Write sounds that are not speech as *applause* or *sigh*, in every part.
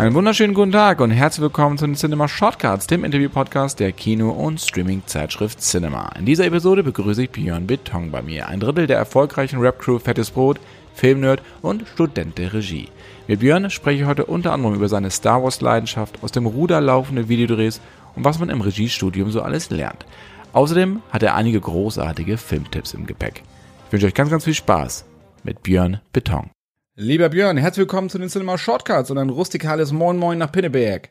Einen wunderschönen guten Tag und herzlich willkommen zu den Cinema Shortcuts, dem Interview-Podcast der Kino- und Streaming-Zeitschrift Cinema. In dieser Episode begrüße ich Björn Beton bei mir, ein Drittel der erfolgreichen Rap-Crew Fettes Brot, Filmnerd und Student der Regie. Mit Björn spreche ich heute unter anderem über seine Star Wars-Leidenschaft, aus dem Ruder laufende Videodrehs und was man im Regiestudium so alles lernt. Außerdem hat er einige großartige Filmtipps im Gepäck. Ich wünsche euch ganz, ganz viel Spaß mit Björn Beton. Lieber Björn, herzlich willkommen zu den Cinema Shortcuts und ein rustikales Moin Moin nach Pinneberg.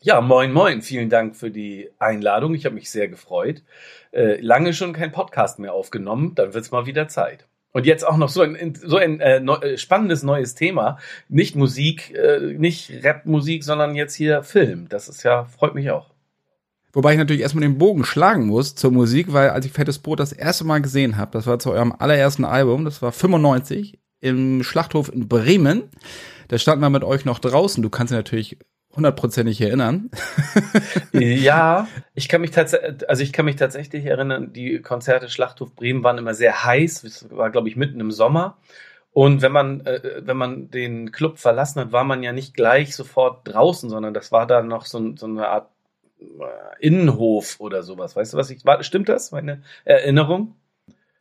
Ja, moin, moin. Vielen Dank für die Einladung. Ich habe mich sehr gefreut. Äh, lange schon kein Podcast mehr aufgenommen. Dann wird's mal wieder Zeit. Und jetzt auch noch so ein, so ein äh, neu, äh, spannendes neues Thema. Nicht Musik, äh, nicht Rap-Musik, sondern jetzt hier Film. Das ist ja, freut mich auch. Wobei ich natürlich erstmal den Bogen schlagen muss zur Musik, weil als ich Fettes Brot das erste Mal gesehen habe, das war zu eurem allerersten Album, das war 95 im Schlachthof in Bremen. Da standen wir mit euch noch draußen. Du kannst dich natürlich hundertprozentig erinnern. *laughs* ja, *laughs* ich kann mich tatsächlich, also ich kann mich tatsächlich erinnern, die Konzerte Schlachthof Bremen waren immer sehr heiß. Es war, glaube ich, mitten im Sommer. Und wenn man, äh, wenn man den Club verlassen hat, war man ja nicht gleich sofort draußen, sondern das war dann noch so, so eine Art äh, Innenhof oder sowas. Weißt du, was ich, war, stimmt das? Meine Erinnerung?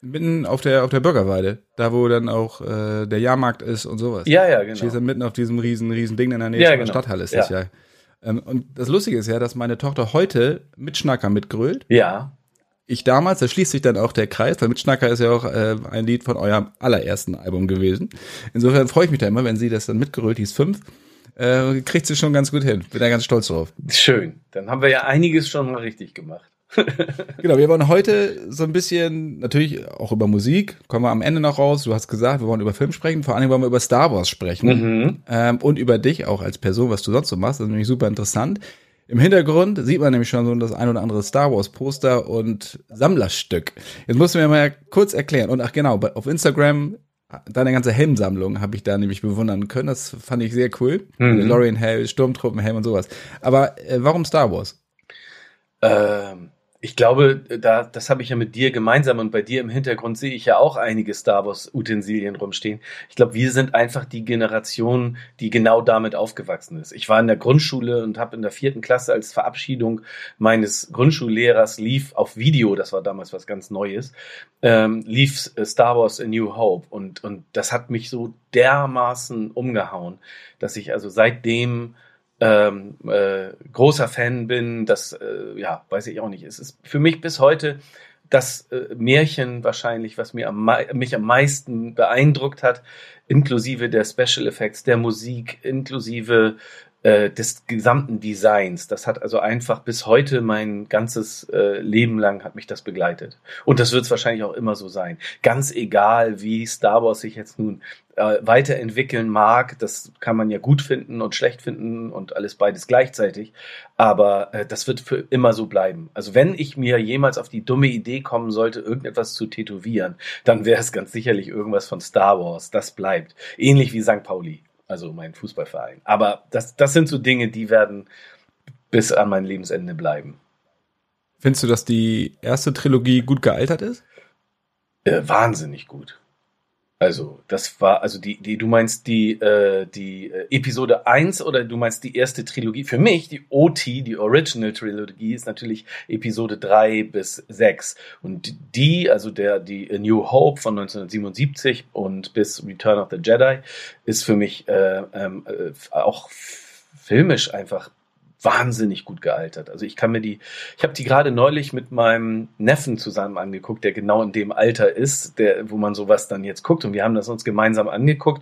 Mitten auf der, auf der Bürgerweide, da wo dann auch äh, der Jahrmarkt ist und sowas. Ja, ja, genau. Stehst dann mitten auf diesem riesen, riesen Ding in der Nähe Ja, der genau. Stadthalle ist Ja. das ja. Ähm, und das Lustige ist ja, dass meine Tochter heute Mitschnacker mitgrölt. Ja. Ich damals, da schließt sich dann auch der Kreis, weil Mitschnacker ist ja auch äh, ein Lied von eurem allerersten Album gewesen. Insofern freue ich mich da immer, wenn sie das dann mitgerölt, die ist fünf, äh, kriegt sie schon ganz gut hin. Bin da ganz stolz drauf. Schön. Dann haben wir ja einiges schon mal richtig gemacht. Genau, wir wollen heute so ein bisschen, natürlich auch über Musik, kommen wir am Ende noch raus. Du hast gesagt, wir wollen über Film sprechen, vor allem wollen wir über Star Wars sprechen Mhm. ähm, und über dich auch als Person, was du sonst so machst. Das ist nämlich super interessant. Im Hintergrund sieht man nämlich schon so das ein oder andere Star Wars Poster und Sammlerstück. Jetzt musst du mir mal kurz erklären. Und ach genau, auf Instagram deine ganze Helmsammlung habe ich da nämlich bewundern können. Das fand ich sehr cool. Mhm. Lorian Hell, Sturmtruppenhelm und sowas. Aber äh, warum Star Wars? Ähm, ich glaube, da, das habe ich ja mit dir gemeinsam und bei dir im Hintergrund sehe ich ja auch einige Star Wars Utensilien rumstehen. Ich glaube, wir sind einfach die Generation, die genau damit aufgewachsen ist. Ich war in der Grundschule und habe in der vierten Klasse als Verabschiedung meines Grundschullehrers lief auf Video, das war damals was ganz Neues, ähm, lief äh, Star Wars A New Hope und, und das hat mich so dermaßen umgehauen, dass ich also seitdem ähm, äh, großer Fan bin, das, äh, ja, weiß ich auch nicht. Es ist für mich bis heute das äh, Märchen wahrscheinlich, was mir am, mich am meisten beeindruckt hat, inklusive der Special Effects, der Musik, inklusive äh, des gesamten Designs. Das hat also einfach bis heute mein ganzes äh, Leben lang hat mich das begleitet. Und das wird es wahrscheinlich auch immer so sein. Ganz egal, wie Star Wars sich jetzt nun äh, weiterentwickeln mag, das kann man ja gut finden und schlecht finden und alles beides gleichzeitig. Aber äh, das wird für immer so bleiben. Also wenn ich mir jemals auf die dumme Idee kommen sollte, irgendetwas zu tätowieren, dann wäre es ganz sicherlich irgendwas von Star Wars. Das bleibt. Ähnlich wie St. Pauli, also mein Fußballverein. Aber das, das sind so Dinge, die werden bis an mein Lebensende bleiben. Findest du, dass die erste Trilogie gut gealtert ist? Äh, wahnsinnig gut. Also, das war, also die, die, du meinst die, äh, die äh, Episode 1 oder du meinst die erste Trilogie? Für mich, die OT, die Original Trilogie, ist natürlich Episode 3 bis 6. Und die, also der, die A New Hope von 1977 und bis Return of the Jedi, ist für mich äh, ähm, äh, auch filmisch einfach wahnsinnig gut gealtert. Also ich kann mir die, ich habe die gerade neulich mit meinem Neffen zusammen angeguckt, der genau in dem Alter ist, der, wo man sowas dann jetzt guckt und wir haben das uns gemeinsam angeguckt.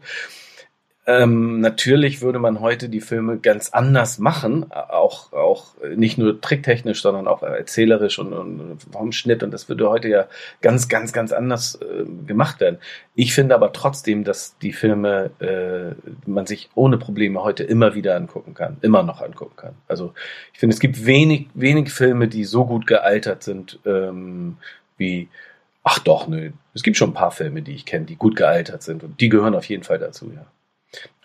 Ähm, natürlich würde man heute die Filme ganz anders machen, auch, auch nicht nur tricktechnisch, sondern auch erzählerisch und, und vom Schnitt. Und das würde heute ja ganz, ganz, ganz anders äh, gemacht werden. Ich finde aber trotzdem, dass die Filme äh, man sich ohne Probleme heute immer wieder angucken kann, immer noch angucken kann. Also ich finde, es gibt wenig, wenig Filme, die so gut gealtert sind ähm, wie Ach doch, nö. Es gibt schon ein paar Filme, die ich kenne, die gut gealtert sind und die gehören auf jeden Fall dazu, ja.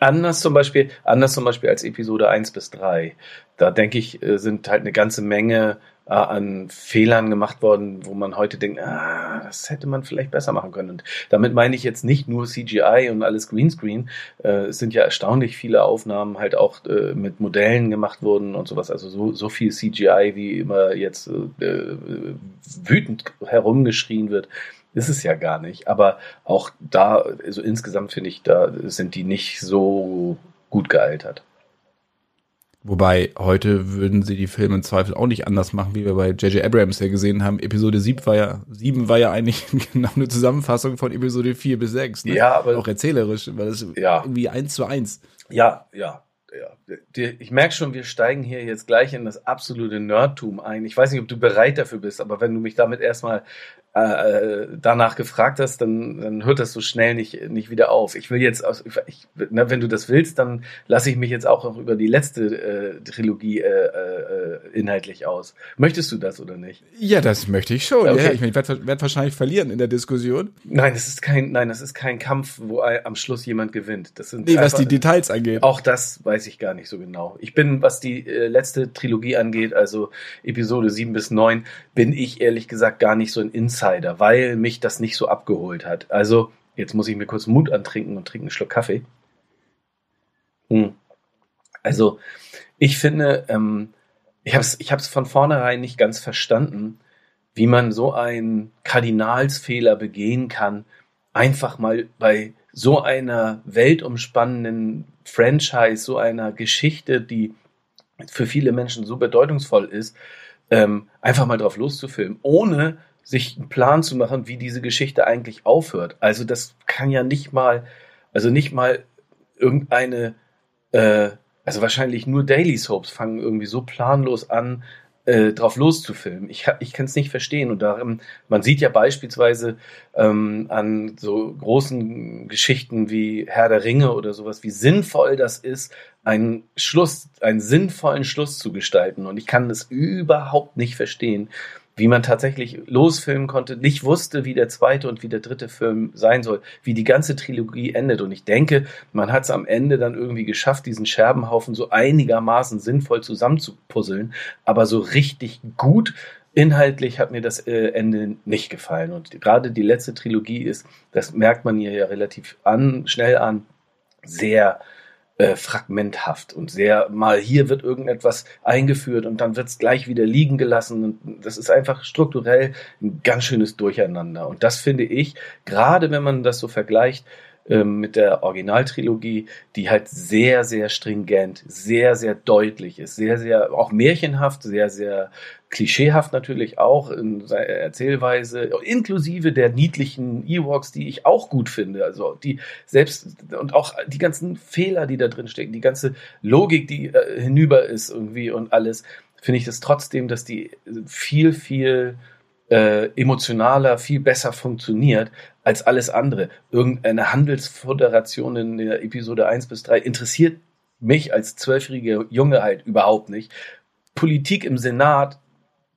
Anders zum Beispiel, anders zum Beispiel als Episode 1 bis 3. Da denke ich, äh, sind halt eine ganze Menge äh, an Fehlern gemacht worden, wo man heute denkt, ah, das hätte man vielleicht besser machen können. Und damit meine ich jetzt nicht nur CGI und alles Greenscreen. Äh, es sind ja erstaunlich viele Aufnahmen halt auch mit Modellen gemacht worden und sowas. Also so, so viel CGI, wie immer jetzt wütend herumgeschrien wird ist es ja gar nicht. Aber auch da, also insgesamt finde ich, da sind die nicht so gut gealtert. Wobei, heute würden sie die Filme im Zweifel auch nicht anders machen, wie wir bei J.J. Abrams ja gesehen haben. Episode 7 war ja, 7 war ja eigentlich *laughs* genau eine Zusammenfassung von Episode 4 bis 6. Ne? Ja, aber. Auch erzählerisch, weil das ja. irgendwie eins zu eins. Ja, ja, ja. Ich merke schon, wir steigen hier jetzt gleich in das absolute Nerdtum ein. Ich weiß nicht, ob du bereit dafür bist, aber wenn du mich damit erstmal äh, danach gefragt hast, dann, dann hört das so schnell nicht, nicht wieder auf. Ich will jetzt, aus, ich, na, wenn du das willst, dann lasse ich mich jetzt auch noch über die letzte äh, Trilogie äh, äh, inhaltlich aus. Möchtest du das oder nicht? Ja, das möchte ich schon. Okay. Ja, ich, mein, ich werde werd wahrscheinlich verlieren in der Diskussion. Nein, das ist kein, nein, das ist kein Kampf, wo am Schluss jemand gewinnt. Das sind nee, was die Details angeht. Auch das weiß ich gar nicht so genau. Ich bin, was die äh, letzte Trilogie angeht, also Episode 7 bis 9, bin ich ehrlich gesagt gar nicht so ein Insider Insider, weil mich das nicht so abgeholt hat. Also, jetzt muss ich mir kurz Mut antrinken und trinken einen Schluck Kaffee. Hm. Also, ich finde, ähm, ich habe es ich hab's von vornherein nicht ganz verstanden, wie man so einen Kardinalsfehler begehen kann, einfach mal bei so einer weltumspannenden Franchise, so einer Geschichte, die für viele Menschen so bedeutungsvoll ist, ähm, einfach mal drauf loszufilmen, ohne sich einen Plan zu machen, wie diese Geschichte eigentlich aufhört. Also das kann ja nicht mal, also nicht mal irgendeine, äh, also wahrscheinlich nur Daily Soaps fangen irgendwie so planlos an, äh, drauf loszufilmen. Ich, ich kann es nicht verstehen. Und darum, man sieht ja beispielsweise ähm, an so großen Geschichten wie Herr der Ringe oder sowas, wie sinnvoll das ist, einen Schluss, einen sinnvollen Schluss zu gestalten. Und ich kann es überhaupt nicht verstehen, wie man tatsächlich losfilmen konnte, nicht wusste, wie der zweite und wie der dritte Film sein soll, wie die ganze Trilogie endet. Und ich denke, man hat es am Ende dann irgendwie geschafft, diesen Scherbenhaufen so einigermaßen sinnvoll zusammenzupuzzeln. Aber so richtig gut inhaltlich hat mir das äh, Ende nicht gefallen. Und gerade die letzte Trilogie ist, das merkt man ihr ja relativ an, schnell an, sehr äh, fragmenthaft und sehr mal hier wird irgendetwas eingeführt und dann wird es gleich wieder liegen gelassen und das ist einfach strukturell ein ganz schönes Durcheinander. Und das finde ich gerade wenn man das so vergleicht ähm, mit der Originaltrilogie, die halt sehr, sehr stringent, sehr, sehr deutlich ist, sehr, sehr auch märchenhaft, sehr, sehr klischeehaft natürlich auch in seiner Erzählweise, inklusive der niedlichen Ewoks, die ich auch gut finde. Also die selbst und auch die ganzen Fehler, die da drin stecken, die ganze Logik, die äh, hinüber ist irgendwie und alles, finde ich das trotzdem, dass die viel, viel äh, emotionaler, viel besser funktioniert als alles andere. Irgendeine Handelsföderation in der Episode 1 bis 3 interessiert mich als zwölfjähriger Junge halt überhaupt nicht. Politik im Senat,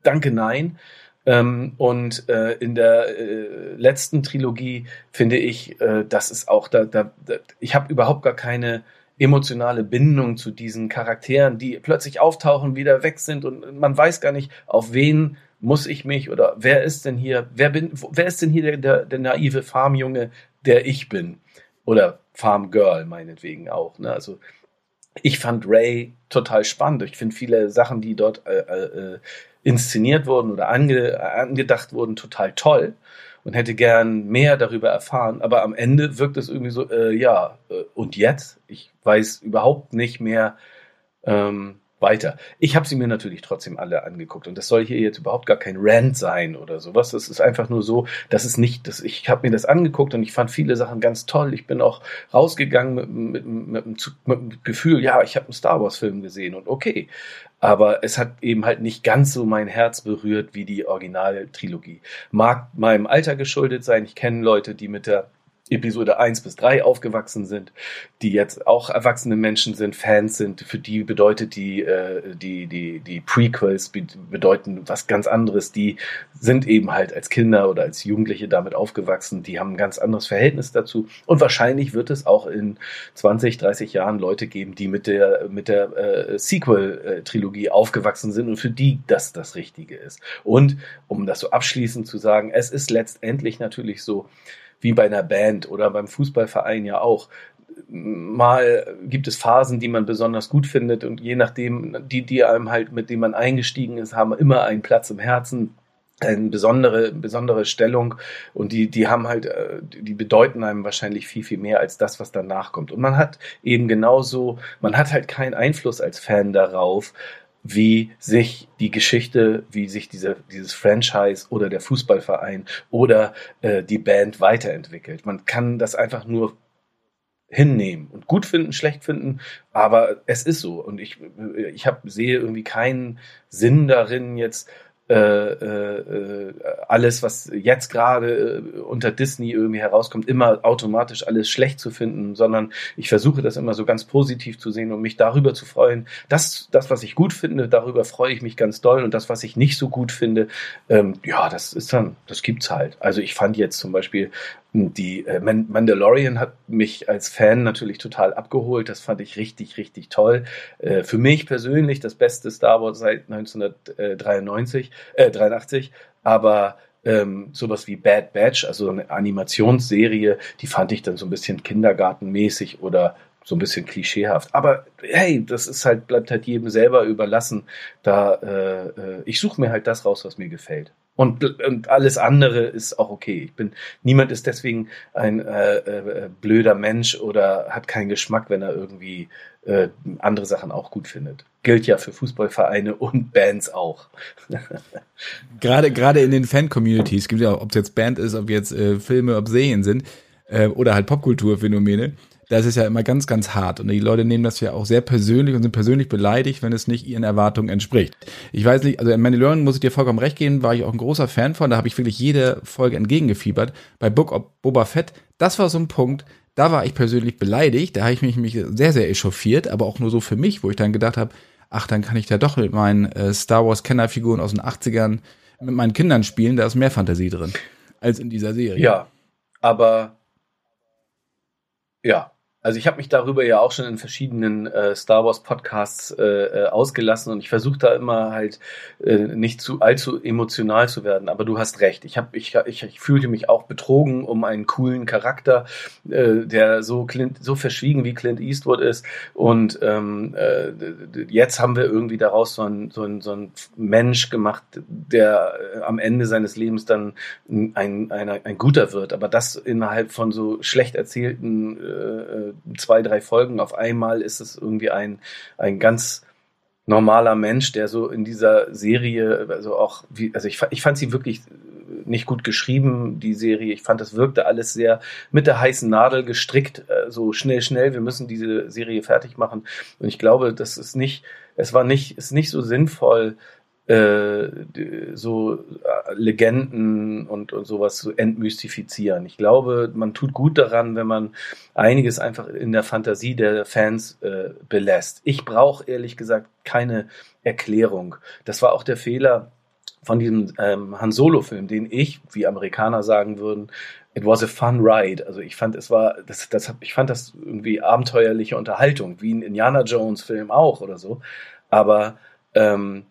danke nein. Ähm, und äh, in der äh, letzten Trilogie finde ich, äh, das ist auch da, da, da ich habe überhaupt gar keine emotionale Bindung zu diesen Charakteren, die plötzlich auftauchen, wieder weg sind und man weiß gar nicht, auf wen muss ich mich oder wer ist denn hier, wer bin, wer ist denn hier der, der, der naive Farmjunge, der ich bin? Oder Farmgirl meinetwegen auch. Ne? Also ich fand Ray total spannend. Ich finde viele Sachen, die dort äh, äh, inszeniert wurden oder ange, angedacht wurden, total toll und hätte gern mehr darüber erfahren. Aber am Ende wirkt es irgendwie so, äh, ja, äh, und jetzt? Ich weiß überhaupt nicht mehr, ähm, weiter. Ich habe sie mir natürlich trotzdem alle angeguckt und das soll hier jetzt überhaupt gar kein Rant sein oder sowas. Das ist einfach nur so, dass es nicht, dass ich habe mir das angeguckt und ich fand viele Sachen ganz toll. Ich bin auch rausgegangen mit, mit, mit, mit, dem Gefühl, ja, ich habe einen Star Wars Film gesehen und okay. Aber es hat eben halt nicht ganz so mein Herz berührt wie die Originaltrilogie. Mag meinem Alter geschuldet sein. Ich kenne Leute, die mit der Episode 1 bis 3 aufgewachsen sind, die jetzt auch erwachsene Menschen sind, Fans sind, für die bedeutet die, äh, die, die, die Prequels bedeuten was ganz anderes. Die sind eben halt als Kinder oder als Jugendliche damit aufgewachsen, die haben ein ganz anderes Verhältnis dazu. Und wahrscheinlich wird es auch in 20, 30 Jahren Leute geben, die mit der, mit der äh, Sequel-Trilogie aufgewachsen sind und für die das das Richtige ist. Und um das so abschließend zu sagen, es ist letztendlich natürlich so, wie bei einer Band oder beim Fußballverein ja auch. Mal gibt es Phasen, die man besonders gut findet und je nachdem, die, die einem halt, mit denen man eingestiegen ist, haben immer einen Platz im Herzen eine besondere, besondere Stellung und die, die haben halt, äh, die bedeuten einem wahrscheinlich viel, viel mehr als das, was danach kommt. Und man hat eben genauso, man hat halt keinen Einfluss als Fan darauf, wie sich die Geschichte, wie sich diese, dieses Franchise oder der Fußballverein oder äh, die Band weiterentwickelt. Man kann das einfach nur hinnehmen und gut finden, schlecht finden, aber es ist so und ich ich habe sehe irgendwie keinen Sinn darin jetzt äh, äh, alles, was jetzt gerade äh, unter Disney irgendwie herauskommt, immer automatisch alles schlecht zu finden, sondern ich versuche das immer so ganz positiv zu sehen und mich darüber zu freuen. Das, das was ich gut finde, darüber freue ich mich ganz doll und das, was ich nicht so gut finde, ähm, ja, das ist dann, das gibt's halt. Also ich fand jetzt zum Beispiel die äh, Mandalorian hat mich als Fan natürlich total abgeholt. Das fand ich richtig, richtig toll. Äh, für mich persönlich das beste Star Wars seit 1993, äh, 83. Aber ähm, sowas wie Bad Batch, also eine Animationsserie, die fand ich dann so ein bisschen kindergartenmäßig oder so ein bisschen klischeehaft. Aber hey, das ist halt, bleibt halt jedem selber überlassen. Da äh, äh ich suche mir halt das raus, was mir gefällt. Und, und alles andere ist auch okay. Ich bin, niemand ist deswegen ein äh, äh, blöder Mensch oder hat keinen Geschmack, wenn er irgendwie äh, andere Sachen auch gut findet. Gilt ja für Fußballvereine und Bands auch. *laughs* gerade, gerade in den Fan-Communities, gibt ja, ob es jetzt Band ist, ob jetzt äh, Filme, ob Serien sind, äh, oder halt Popkulturphänomene das ist ja immer ganz, ganz hart. Und die Leute nehmen das ja auch sehr persönlich und sind persönlich beleidigt, wenn es nicht ihren Erwartungen entspricht. Ich weiß nicht, also in Mandalorian muss ich dir vollkommen recht geben, war ich auch ein großer Fan von. Da habe ich wirklich jede Folge entgegengefiebert. Bei Book of Boba Fett, das war so ein Punkt, da war ich persönlich beleidigt. Da habe ich mich, mich sehr, sehr echauffiert, aber auch nur so für mich, wo ich dann gedacht habe, ach, dann kann ich da doch mit meinen äh, Star Wars Kennerfiguren aus den 80ern mit meinen Kindern spielen. Da ist mehr Fantasie drin als in dieser Serie. Ja, aber ja, also ich habe mich darüber ja auch schon in verschiedenen äh, Star Wars Podcasts äh, äh, ausgelassen und ich versuche da immer halt äh, nicht zu allzu emotional zu werden. Aber du hast recht. Ich habe ich, ich, ich fühlte mich auch betrogen um einen coolen Charakter, äh, der so Clint, so verschwiegen wie Clint Eastwood ist. Und ähm, äh, jetzt haben wir irgendwie daraus so ein so ein, so ein Mensch gemacht, der äh, am Ende seines Lebens dann ein, ein, ein guter wird. Aber das innerhalb von so schlecht erzählten äh, zwei, drei Folgen auf einmal ist es irgendwie ein, ein ganz normaler Mensch, der so in dieser Serie, also auch, wie, also ich, ich fand sie wirklich nicht gut geschrieben, die Serie. Ich fand, das wirkte alles sehr mit der heißen Nadel gestrickt, äh, so schnell, schnell, wir müssen diese Serie fertig machen. Und ich glaube, das ist nicht, es war nicht, ist nicht so sinnvoll, so äh, Legenden und, und sowas zu entmystifizieren. Ich glaube, man tut gut daran, wenn man einiges einfach in der Fantasie der Fans äh, belässt. Ich brauche ehrlich gesagt keine Erklärung. Das war auch der Fehler von diesem ähm, Han Solo-Film, den ich, wie Amerikaner sagen würden, it was a fun ride. Also ich fand, es war, das, das, ich fand das irgendwie abenteuerliche Unterhaltung, wie ein Indiana Jones-Film auch oder so. Aber ähm,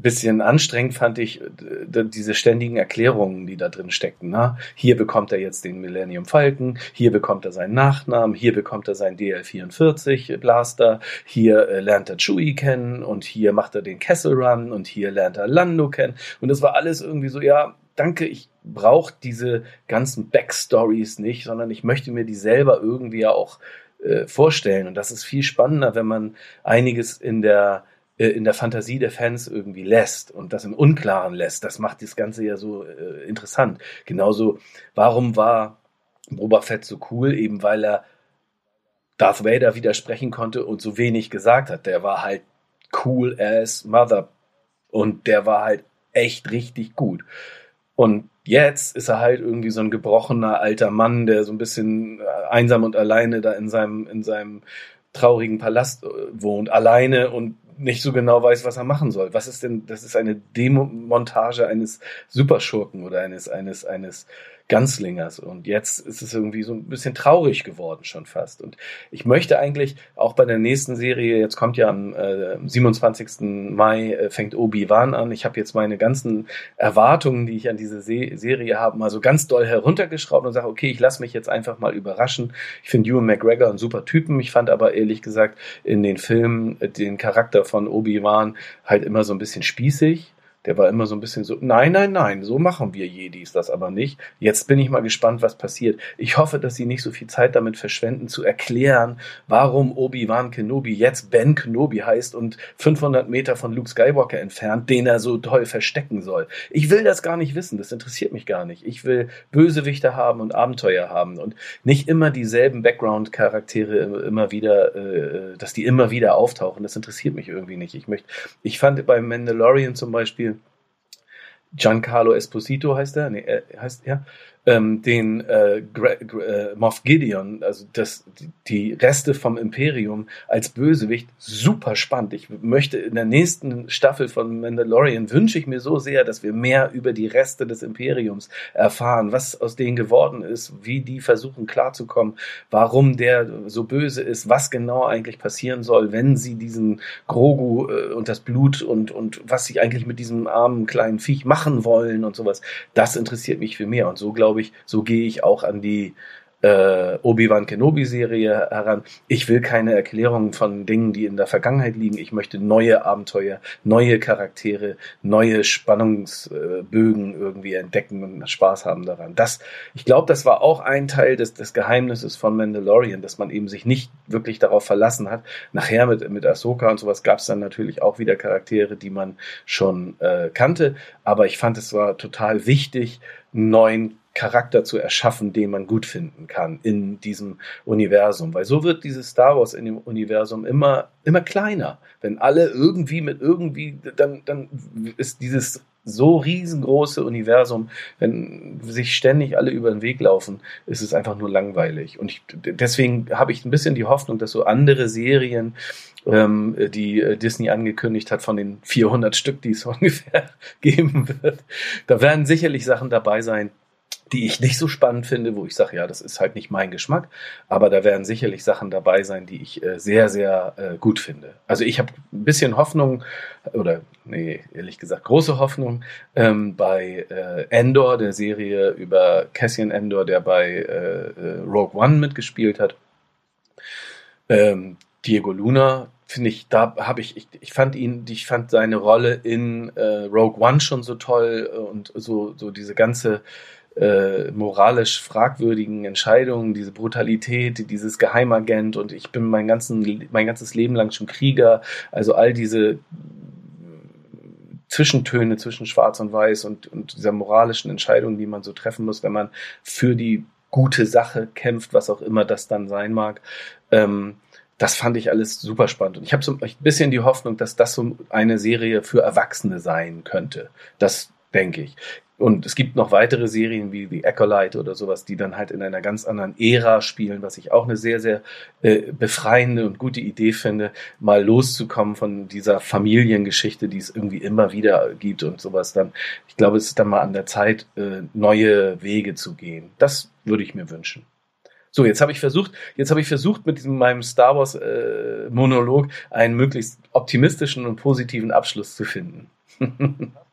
bisschen anstrengend fand ich äh, diese ständigen Erklärungen, die da drin steckten. Ne? Hier bekommt er jetzt den Millennium Falcon, hier bekommt er seinen Nachnamen, hier bekommt er seinen DL44 Blaster, hier äh, lernt er Chewie kennen und hier macht er den Kessel Run und hier lernt er Lando kennen. Und das war alles irgendwie so, ja, danke, ich brauche diese ganzen Backstories nicht, sondern ich möchte mir die selber irgendwie auch äh, vorstellen. Und das ist viel spannender, wenn man einiges in der in der Fantasie der Fans irgendwie lässt und das im Unklaren lässt. Das macht das Ganze ja so äh, interessant. Genauso, warum war Boba Fett so cool? Eben weil er Darth Vader widersprechen konnte und so wenig gesagt hat. Der war halt cool as Mother und der war halt echt richtig gut. Und jetzt ist er halt irgendwie so ein gebrochener alter Mann, der so ein bisschen äh, einsam und alleine da in seinem, in seinem traurigen Palast äh, wohnt, alleine und nicht so genau weiß, was er machen soll. Was ist denn, das ist eine Demontage eines Superschurken oder eines, eines, eines Ganzlingers. Und jetzt ist es irgendwie so ein bisschen traurig geworden schon fast. Und ich möchte eigentlich auch bei der nächsten Serie, jetzt kommt ja am äh, 27. Mai, äh, fängt Obi-Wan an. Ich habe jetzt meine ganzen Erwartungen, die ich an diese Se Serie habe, mal so ganz doll heruntergeschraubt und sage, okay, ich lasse mich jetzt einfach mal überraschen. Ich finde Ewan McGregor ein super Typen. Ich fand aber ehrlich gesagt in den Filmen äh, den Charakter von Obi-Wan halt immer so ein bisschen spießig der war immer so ein bisschen so, nein, nein, nein, so machen wir Jedis das aber nicht. Jetzt bin ich mal gespannt, was passiert. Ich hoffe, dass sie nicht so viel Zeit damit verschwenden, zu erklären, warum Obi-Wan Kenobi jetzt Ben Kenobi heißt und 500 Meter von Luke Skywalker entfernt, den er so toll verstecken soll. Ich will das gar nicht wissen, das interessiert mich gar nicht. Ich will Bösewichte haben und Abenteuer haben und nicht immer dieselben Background-Charaktere immer wieder, äh, dass die immer wieder auftauchen. Das interessiert mich irgendwie nicht. Ich möchte, ich fand bei Mandalorian zum Beispiel, Giancarlo Esposito heißt er, nee, er heißt er, ähm, den äh, äh, Moff Gideon, also das, die Reste vom Imperium als Bösewicht, super spannend. Ich möchte in der nächsten Staffel von Mandalorian wünsche ich mir so sehr, dass wir mehr über die Reste des Imperiums erfahren, was aus denen geworden ist, wie die versuchen klarzukommen, warum der so böse ist, was genau eigentlich passieren soll, wenn sie diesen Grogu äh, und das Blut und, und was sie eigentlich mit diesem armen kleinen Viech machen wollen und sowas. Das interessiert mich viel mehr. Und so glaube glaube ich, so gehe ich auch an die äh, Obi-Wan Kenobi-Serie heran. Ich will keine Erklärungen von Dingen, die in der Vergangenheit liegen. Ich möchte neue Abenteuer, neue Charaktere, neue Spannungsbögen irgendwie entdecken und Spaß haben daran. Das, ich glaube, das war auch ein Teil des, des Geheimnisses von Mandalorian, dass man eben sich nicht wirklich darauf verlassen hat. Nachher mit, mit Ahsoka und sowas gab es dann natürlich auch wieder Charaktere, die man schon äh, kannte. Aber ich fand, es war total wichtig, neuen Charakter zu erschaffen, den man gut finden kann in diesem Universum. Weil so wird dieses Star Wars in dem Universum immer, immer kleiner. Wenn alle irgendwie mit irgendwie, dann, dann ist dieses so riesengroße Universum, wenn sich ständig alle über den Weg laufen, ist es einfach nur langweilig. Und ich, deswegen habe ich ein bisschen die Hoffnung, dass so andere Serien, ähm, die äh, Disney angekündigt hat, von den 400 Stück, die es *laughs* ungefähr geben wird, da werden sicherlich Sachen dabei sein, die ich nicht so spannend finde, wo ich sage, ja, das ist halt nicht mein Geschmack, aber da werden sicherlich Sachen dabei sein, die ich äh, sehr, sehr äh, gut finde. Also ich habe ein bisschen Hoffnung, oder nee, ehrlich gesagt, große Hoffnung ähm, bei äh, Endor, der Serie über Cassian Endor, der bei äh, äh, Rogue One mitgespielt hat. Ähm, Diego Luna finde ich, da habe ich, ich, ich fand ihn, ich fand seine Rolle in äh, Rogue One schon so toll und so, so diese ganze äh, moralisch fragwürdigen Entscheidungen, diese Brutalität, dieses Geheimagent und ich bin mein, ganzen, mein ganzes Leben lang schon Krieger, also all diese Zwischentöne zwischen Schwarz und Weiß und, und dieser moralischen Entscheidung, die man so treffen muss, wenn man für die gute Sache kämpft, was auch immer das dann sein mag. Ähm, das fand ich alles super spannend. Und ich habe so ein bisschen die Hoffnung, dass das so eine Serie für Erwachsene sein könnte. Das denke ich. Und es gibt noch weitere Serien wie The Acolyte oder sowas, die dann halt in einer ganz anderen Ära spielen, was ich auch eine sehr, sehr äh, befreiende und gute Idee finde, mal loszukommen von dieser Familiengeschichte, die es irgendwie immer wieder gibt und sowas dann. Ich glaube, es ist dann mal an der Zeit, äh, neue Wege zu gehen. Das würde ich mir wünschen. So, jetzt habe ich versucht, jetzt habe ich versucht, mit diesem, meinem Star Wars äh, Monolog einen möglichst optimistischen und positiven Abschluss zu finden. *laughs*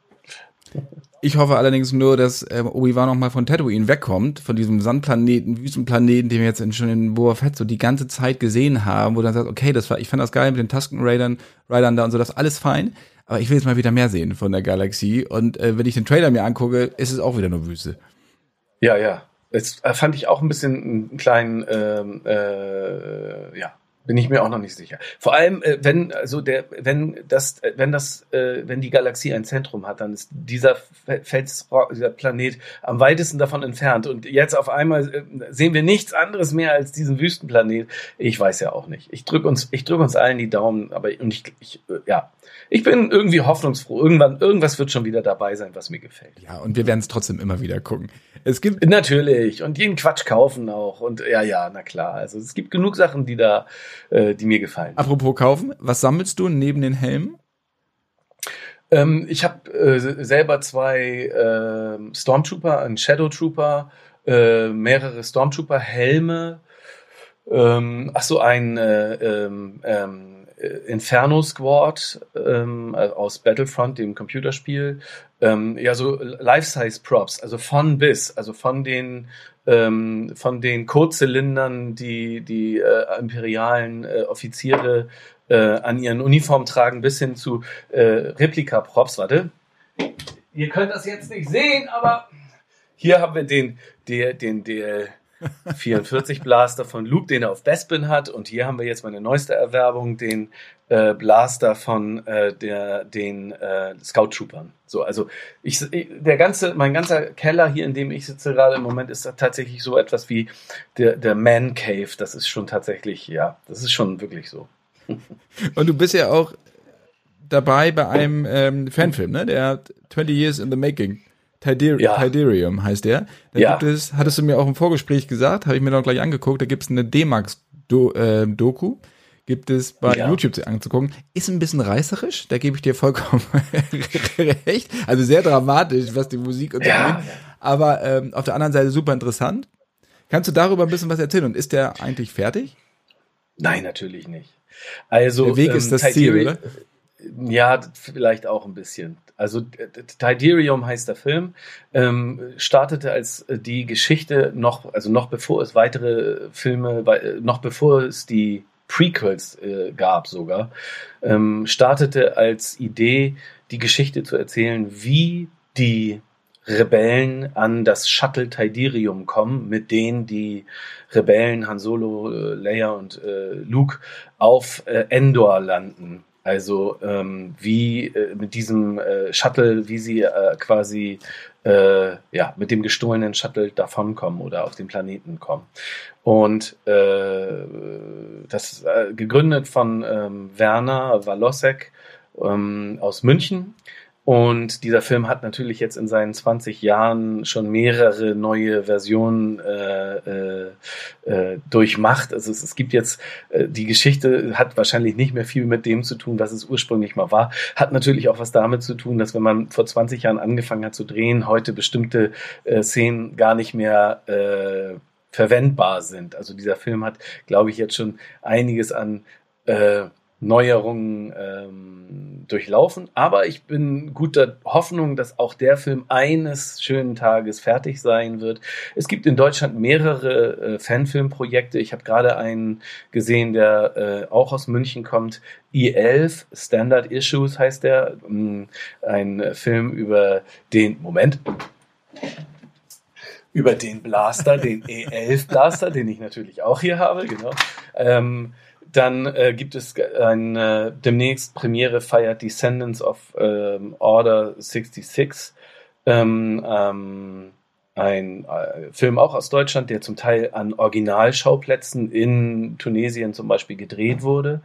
Ich hoffe allerdings nur, dass ähm, Obi-Wan noch mal von Tatooine wegkommt, von diesem Sandplaneten, Wüstenplaneten, den wir jetzt in, schon in Boba Fett so die ganze Zeit gesehen haben, wo dann sagt, okay, das war, ich fand das geil mit den Tusken Raidern, Raidern da und so, das alles fein, aber ich will jetzt mal wieder mehr sehen von der Galaxie und äh, wenn ich den Trailer mir angucke, ist es auch wieder nur Wüste. Ja, ja. Das fand ich auch ein bisschen einen kleinen, ähm, äh, ja, Bin ich mir auch noch nicht sicher. Vor allem, äh, wenn also der, wenn das, äh, wenn das, äh, wenn die Galaxie ein Zentrum hat, dann ist dieser Fels, dieser Planet am weitesten davon entfernt. Und jetzt auf einmal sehen wir nichts anderes mehr als diesen Wüstenplanet. Ich weiß ja auch nicht. Ich drück uns, ich drück uns allen die Daumen, aber und ich, ich ja, ich bin irgendwie hoffnungsfroh. Irgendwann, irgendwas wird schon wieder dabei sein, was mir gefällt. Ja, und wir werden es trotzdem immer wieder gucken. Es gibt natürlich und jeden Quatsch kaufen auch und ja, ja, na klar. Also es gibt genug Sachen, die da, äh, die mir gefallen. Apropos kaufen, was sammelst du neben den Helmen? Ähm, ich habe äh, selber zwei äh, Stormtrooper, einen Shadow Trooper, äh, mehrere Stormtrooper Helme. Ähm, ach so, ein äh, ähm, ähm, äh, Inferno Squad ähm, äh, aus Battlefront, dem Computerspiel, ähm, ja so Life-Size-Props, also von bis, also von den ähm, von den Kurzylindern, die die äh, imperialen äh, Offiziere äh, an ihren Uniformen tragen, bis hin zu äh, Replika-Props. Warte, ihr könnt das jetzt nicht sehen, aber hier haben wir den, der, den, der 44 Blaster von Luke, den er auf Bespin hat. Und hier haben wir jetzt meine neueste Erwerbung, den äh, Blaster von äh, der, den äh, Scout Troopern. So, also ich, der ganze, mein ganzer Keller hier, in dem ich sitze gerade im Moment, ist tatsächlich so etwas wie der, der Man Cave. Das ist schon tatsächlich, ja, das ist schon wirklich so. *laughs* Und du bist ja auch dabei bei einem ähm, Fanfilm, ne? Der 20 Years in the Making. Tider ja. Tiderium heißt der. Da ja. gibt es, hattest du mir auch im Vorgespräch gesagt, habe ich mir noch gleich angeguckt, da gibt es eine D-Max-Doku, äh, gibt es bei ja. YouTube anzugucken. Ist ein bisschen reißerisch, da gebe ich dir vollkommen *laughs* recht. Also sehr dramatisch, was die Musik und so ja. Angeht. Aber ähm, auf der anderen Seite super interessant. Kannst du darüber ein bisschen was erzählen? Und ist der eigentlich fertig? Nein, natürlich nicht. Also der Weg ähm, ist das Ziel, oder? Ja, vielleicht auch ein bisschen. Also Tiderium heißt der Film, ähm, startete als äh, die Geschichte noch, also noch bevor es weitere Filme, äh, noch bevor es die Prequels äh, gab sogar, ähm, startete als Idee, die Geschichte zu erzählen, wie die Rebellen an das Shuttle Tiderium kommen, mit denen die Rebellen Han Solo, äh, Leia und äh, Luke auf äh, Endor landen. Also ähm, wie äh, mit diesem äh, Shuttle, wie sie äh, quasi äh, ja mit dem gestohlenen Shuttle davonkommen oder auf den Planeten kommen. Und äh, das äh, gegründet von ähm, Werner Walosek ähm, aus München und dieser Film hat natürlich jetzt in seinen 20 Jahren schon mehrere neue Versionen äh, äh, äh, durchmacht. Also es, es gibt jetzt, äh, die Geschichte hat wahrscheinlich nicht mehr viel mit dem zu tun, was es ursprünglich mal war. Hat natürlich auch was damit zu tun, dass wenn man vor 20 Jahren angefangen hat zu drehen, heute bestimmte äh, Szenen gar nicht mehr äh, verwendbar sind. Also dieser Film hat, glaube ich, jetzt schon einiges an Neuerungen ähm, durchlaufen. Aber ich bin guter Hoffnung, dass auch der Film eines schönen Tages fertig sein wird. Es gibt in Deutschland mehrere äh, Fanfilmprojekte. Ich habe gerade einen gesehen, der äh, auch aus München kommt. I11, Standard Issues heißt der. Ähm, ein Film über den, Moment, über den Blaster, den E11 Blaster, den ich natürlich auch hier habe, genau. Ähm, dann äh, gibt es ein, äh, demnächst Premiere feiert Descendants of ähm, Order 66. Ähm, ähm, ein äh, Film auch aus Deutschland, der zum Teil an Originalschauplätzen in Tunesien zum Beispiel gedreht wurde.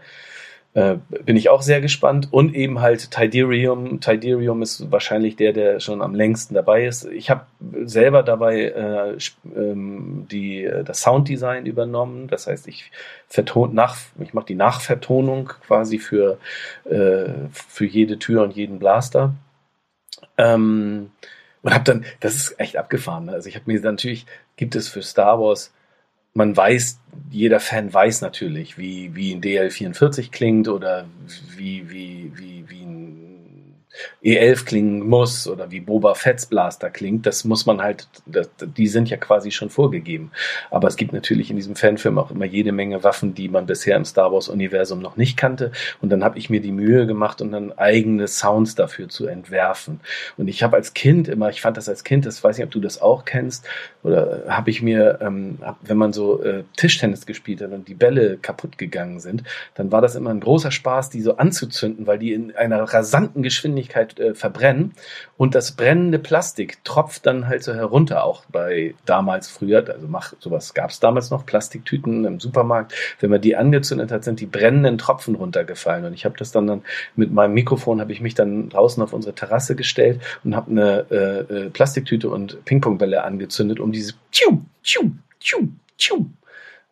Äh, bin ich auch sehr gespannt. Und eben halt Tiderium. Tiderium ist wahrscheinlich der, der schon am längsten dabei ist. Ich habe selber dabei äh, ähm, die, äh, das Sounddesign übernommen. Das heißt, ich verton nach, ich mache die Nachvertonung quasi für, äh, für jede Tür und jeden Blaster. Ähm, und habe dann, das ist echt abgefahren. Also ich habe mir natürlich, gibt es für Star Wars man weiß, jeder Fan weiß natürlich, wie, wie ein DL44 klingt oder wie, wie, wie, wie ein E11 klingen muss oder wie Boba Fett's Blaster klingt, das muss man halt, das, die sind ja quasi schon vorgegeben. Aber es gibt natürlich in diesem Fanfilm auch immer jede Menge Waffen, die man bisher im Star Wars Universum noch nicht kannte. Und dann habe ich mir die Mühe gemacht und dann eigene Sounds dafür zu entwerfen. Und ich habe als Kind immer, ich fand das als Kind, das weiß nicht, ob du das auch kennst, oder habe ich mir, ähm, hab, wenn man so äh, Tischtennis gespielt hat und die Bälle kaputt gegangen sind, dann war das immer ein großer Spaß, die so anzuzünden, weil die in einer rasanten Geschwindigkeit äh, verbrennen. Und das brennende Plastik tropft dann halt so herunter, auch bei damals früher, also mach, sowas gab es damals noch, Plastiktüten im Supermarkt, wenn man die angezündet hat, sind die brennenden Tropfen runtergefallen. Und ich habe das dann, dann mit meinem Mikrofon, habe ich mich dann draußen auf unsere Terrasse gestellt und habe eine äh, äh, Plastiktüte und Pingpongbälle angezündet, um dieses tschu, tschu, tschu, tschu,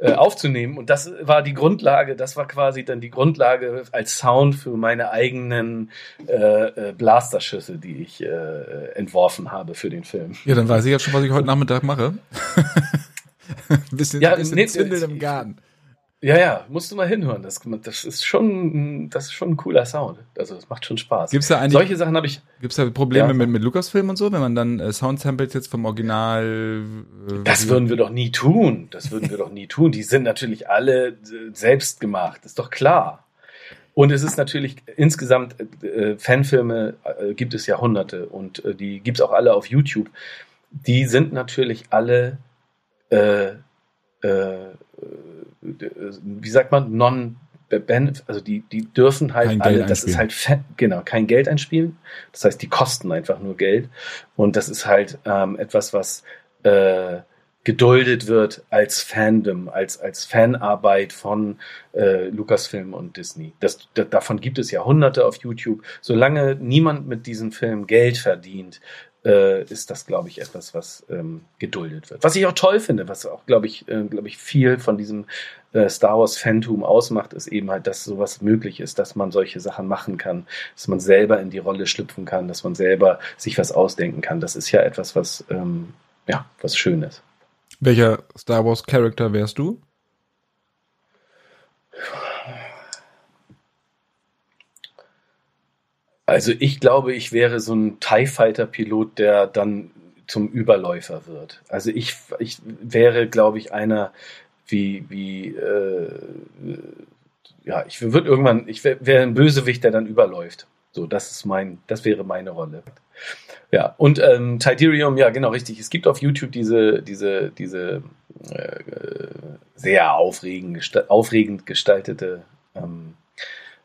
aufzunehmen. Und das war die Grundlage, das war quasi dann die Grundlage als Sound für meine eigenen äh, äh, Blasterschüsse, die ich äh, entworfen habe für den Film. Ja, dann weiß ich jetzt schon, was ich heute Nachmittag mache. *laughs* ein bisschen, ja, ein bisschen nee, Zündel im Garten. Ja, ja, musst du mal hinhören. Das, das ist schon, das ist schon ein cooler Sound. Also es macht schon Spaß. Gibt's da eigentlich, Solche Sachen habe ich. Gibt's da Probleme Ja. mit, mit Lucasfilm und so, wenn man dann äh, Soundsamples jetzt vom Original äh, Das würden wir doch nie tun. Das würden wir doch nie tun. Die sind natürlich alle äh, selbst gemacht. Ist doch klar. Und es ist natürlich insgesamt äh, Fanfilme äh, gibt es ja hunderte und äh, die gibt's auch alle auf YouTube. Die sind natürlich alle äh, äh, wie sagt man, non also die, die dürfen halt Kein alle, Geld das ist halt genau, kein Geld einspielen. Das heißt, die kosten einfach nur Geld. Und das ist halt ähm, etwas, was äh, geduldet wird als Fandom, als, als Fanarbeit von äh, Lucasfilm und Disney. Das, da, davon gibt es ja hunderte auf YouTube. Solange niemand mit diesem Film Geld verdient, äh, ist das, glaube ich, etwas, was ähm, geduldet wird. Was ich auch toll finde, was auch, glaube ich, äh, glaube ich, viel von diesem äh, Star Wars Phantom ausmacht, ist eben halt, dass sowas möglich ist, dass man solche Sachen machen kann, dass man selber in die Rolle schlüpfen kann, dass man selber sich was ausdenken kann. Das ist ja etwas, was ähm, ja was Schönes. Welcher Star Wars Charakter wärst du? Also ich glaube, ich wäre so ein TIE Fighter Pilot, der dann zum Überläufer wird. Also ich, ich wäre, glaube ich, einer wie, wie, äh, ja, ich würde irgendwann, ich wäre wär ein Bösewicht, der dann überläuft. So, das ist mein, das wäre meine Rolle. Ja, und ähm, Tiderium, ja, genau, richtig. Es gibt auf YouTube diese, diese, diese äh, sehr aufregend, gesta aufregend gestaltete ähm,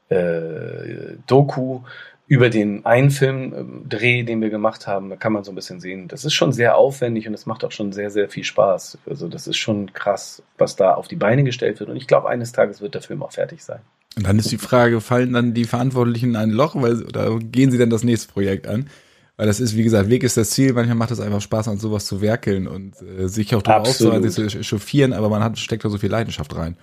äh, Doku über den einen Filmdreh, den wir gemacht haben. Da kann man so ein bisschen sehen. Das ist schon sehr aufwendig und es macht auch schon sehr, sehr viel Spaß. Also das ist schon krass, was da auf die Beine gestellt wird. Und ich glaube, eines Tages wird der Film auch fertig sein. Und dann ist die Frage, fallen dann die Verantwortlichen in ein Loch weil, oder gehen sie dann das nächste Projekt an? Weil das ist, wie gesagt, Weg ist das Ziel. Manchmal macht es einfach Spaß, an sowas zu werkeln und äh, sich auch sich zu chauffieren, aber man hat, steckt da so viel Leidenschaft rein.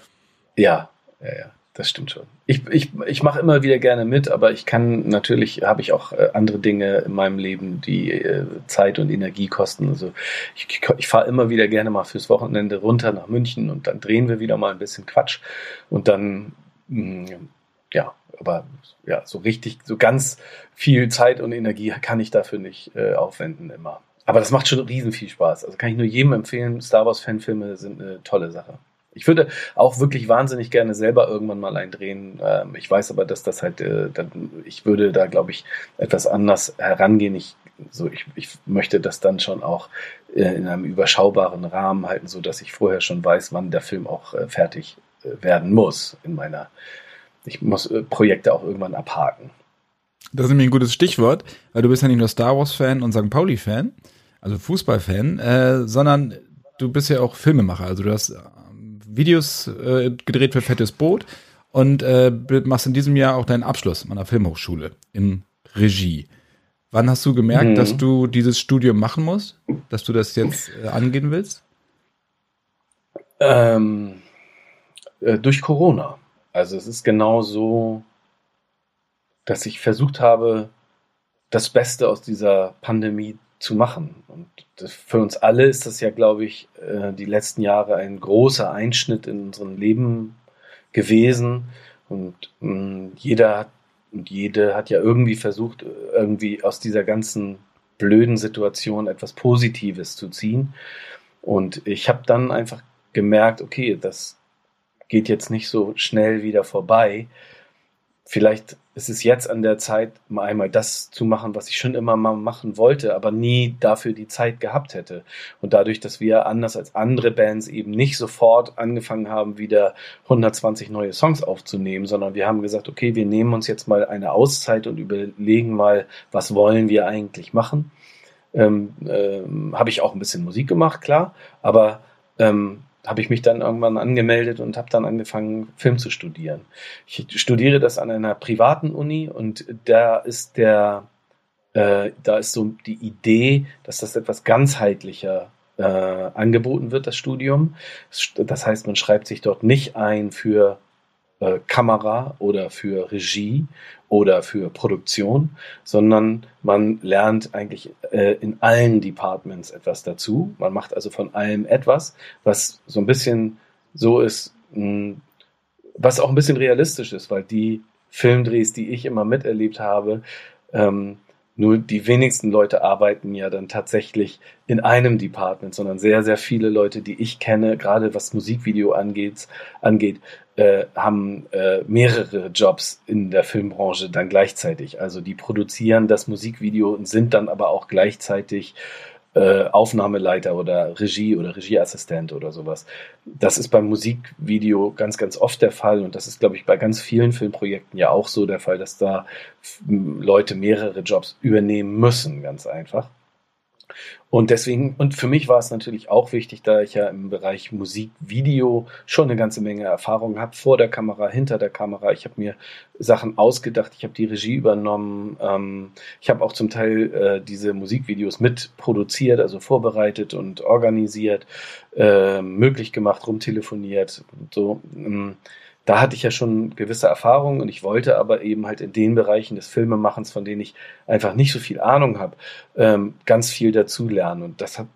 Ja, ja, ja. Das stimmt schon. Ich, ich, ich mache immer wieder gerne mit, aber ich kann natürlich, habe ich auch äh, andere Dinge in meinem Leben, die äh, Zeit und Energie kosten. Also ich, ich fahre immer wieder gerne mal fürs Wochenende runter nach München und dann drehen wir wieder mal ein bisschen Quatsch. Und dann, mh, ja, aber ja, so richtig, so ganz viel Zeit und Energie kann ich dafür nicht äh, aufwenden immer. Aber das macht schon riesen viel Spaß. Also kann ich nur jedem empfehlen, Star Wars Fanfilme sind eine tolle Sache. Ich würde auch wirklich wahnsinnig gerne selber irgendwann mal eindrehen. Ähm, ich weiß aber, dass das halt, äh, ich würde da, glaube ich, etwas anders herangehen. Ich, so, ich, ich möchte das dann schon auch äh, in einem überschaubaren Rahmen halten, so dass ich vorher schon weiß, wann der Film auch äh, fertig werden muss in meiner. Ich muss Projekte auch irgendwann abhaken. Das ist nämlich ein gutes Stichwort, weil du bist ja nicht nur Star Wars-Fan und St. Pauli-Fan, also Fußball-Fan, äh, sondern du bist ja auch Filmemacher. Also du hast Videos äh, gedreht für Fettes Boot und äh, machst in diesem Jahr auch deinen Abschluss an der Filmhochschule in Regie. Wann hast du gemerkt, Mhm. dass du dieses Studium machen musst, dass du das jetzt äh, angehen willst? Ähm, äh, durch Corona. Also es ist genau so, dass ich versucht habe, das Beste aus dieser Pandemie zu machen. Und das, für uns alle ist das ja, glaube ich, äh, die letzten Jahre ein großer Einschnitt in unserem Leben gewesen. Und mh, jeder hat und jede hat ja irgendwie versucht, irgendwie aus dieser ganzen blöden Situation etwas Positives zu ziehen. Und ich habe dann einfach gemerkt, okay, das geht jetzt nicht so schnell wieder vorbei. Vielleicht ist es jetzt an der Zeit, mal einmal das zu machen, was ich schon immer mal machen wollte, aber nie dafür die Zeit gehabt hätte. Und dadurch, dass wir anders als andere Bands eben nicht sofort angefangen haben, wieder 120 neue Songs aufzunehmen, sondern wir haben gesagt, okay, wir nehmen uns jetzt mal eine Auszeit und überlegen mal, was wollen wir eigentlich machen. Ähm, ähm, habe ich auch ein bisschen Musik gemacht, klar, aber ähm, habe ich mich dann irgendwann angemeldet und habe dann angefangen, Film zu studieren. Ich studiere das an einer privaten Uni und da ist der, äh, da ist so die Idee, dass das etwas ganzheitlicher äh, angeboten wird, das Studium. Das heißt, man schreibt sich dort nicht ein für äh, Kamera oder für Regie oder für Produktion, sondern man lernt eigentlich äh, in allen Departments etwas dazu. Man macht also von allem etwas, was so ein bisschen so ist, mh, hm, was auch ein bisschen realistisch ist, weil die Filmdrehs, die ich immer miterlebt habe, ähm, nur die wenigsten Leute arbeiten ja dann tatsächlich in einem Department, sondern sehr, sehr viele Leute, die ich kenne, gerade was Musikvideo angeht, angeht äh, haben äh, mehrere Jobs in der Filmbranche dann gleichzeitig. Also die produzieren das Musikvideo und sind dann aber auch gleichzeitig äh, Aufnahmeleiter oder Regie oder Regieassistent oder sowas. Das ist beim Musikvideo ganz, ganz oft der Fall und das ist, glaube ich, bei ganz vielen Filmprojekten ja auch so der Fall, dass da Leute mehrere Jobs übernehmen müssen, ganz einfach. Und deswegen, und für mich war es natürlich auch wichtig, da ich ja im Bereich Musik, Video schon eine ganze Menge Erfahrung habe, vor der Kamera, hinter der Kamera. Ich habe mir Sachen ausgedacht, ich habe die Regie übernommen. Ähm, ich habe auch zum Teil äh, diese Musikvideos mitproduziert, also vorbereitet und organisiert, äh, möglich gemacht, rumtelefoniert und so. Ähm, da hatte ich ja schon gewisse Erfahrungen und ich wollte aber eben halt in den Bereichen des Filmemachens, von denen ich einfach nicht so viel Ahnung habe, ähm, ganz viel dazulernen. Und das hat,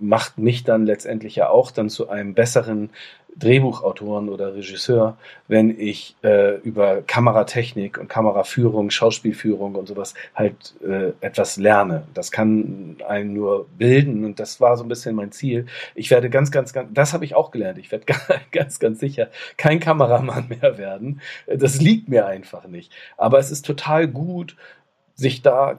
macht mich dann letztendlich ja auch dann zu einem besseren Drehbuchautoren oder Regisseur, wenn ich äh, über Kameratechnik und Kameraführung, Schauspielführung und sowas halt äh, etwas lerne. Das kann einen nur bilden und das war so ein bisschen mein Ziel. Ich werde ganz, ganz, ganz, das habe ich auch gelernt. Ich werde *laughs* ganz, ganz sicher kein Kameramann mehr werden. Das liegt mir einfach nicht. Aber es ist total gut, sich da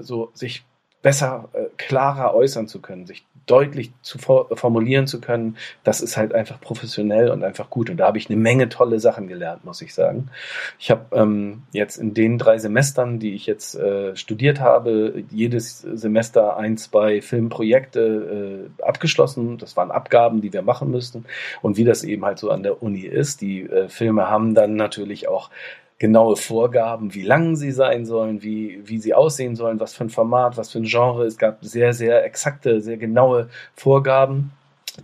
so sich besser, äh, klarer äußern zu können, sich deutlich zu formulieren zu können, das ist halt einfach professionell und einfach gut. Und da habe ich eine Menge tolle Sachen gelernt, muss ich sagen. Ich habe ähm, jetzt in den drei Semestern, die ich jetzt äh, studiert habe, jedes Semester ein, zwei Filmprojekte äh, abgeschlossen. Das waren Abgaben, die wir machen müssten. Und wie das eben halt so an der Uni ist, die äh, Filme haben dann natürlich auch genaue Vorgaben, wie lang sie sein sollen, wie, wie sie aussehen sollen, was für ein Format, was für ein Genre. Es gab sehr, sehr exakte, sehr genaue Vorgaben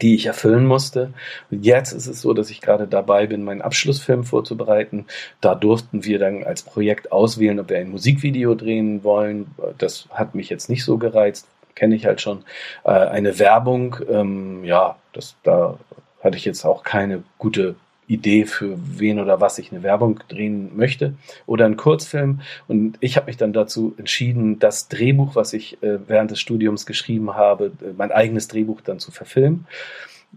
die ich erfüllen musste. Und jetzt ist es so, dass ich gerade dabei bin, meinen Abschlussfilm vorzubereiten. Da durften wir dann als Projekt auswählen, ob wir ein Musikvideo drehen wollen. Das hat mich jetzt nicht so gereizt, kenne ich halt schon. Äh, eine Werbung, ähm, ja, das, da hatte ich jetzt auch keine gute Idee, für wen oder was ich eine Werbung drehen möchte oder einen Kurzfilm. Und ich habe mich dann dazu entschieden, das Drehbuch, was ich äh, während des Studiums geschrieben habe, äh, mein eigenes Drehbuch dann zu verfilmen.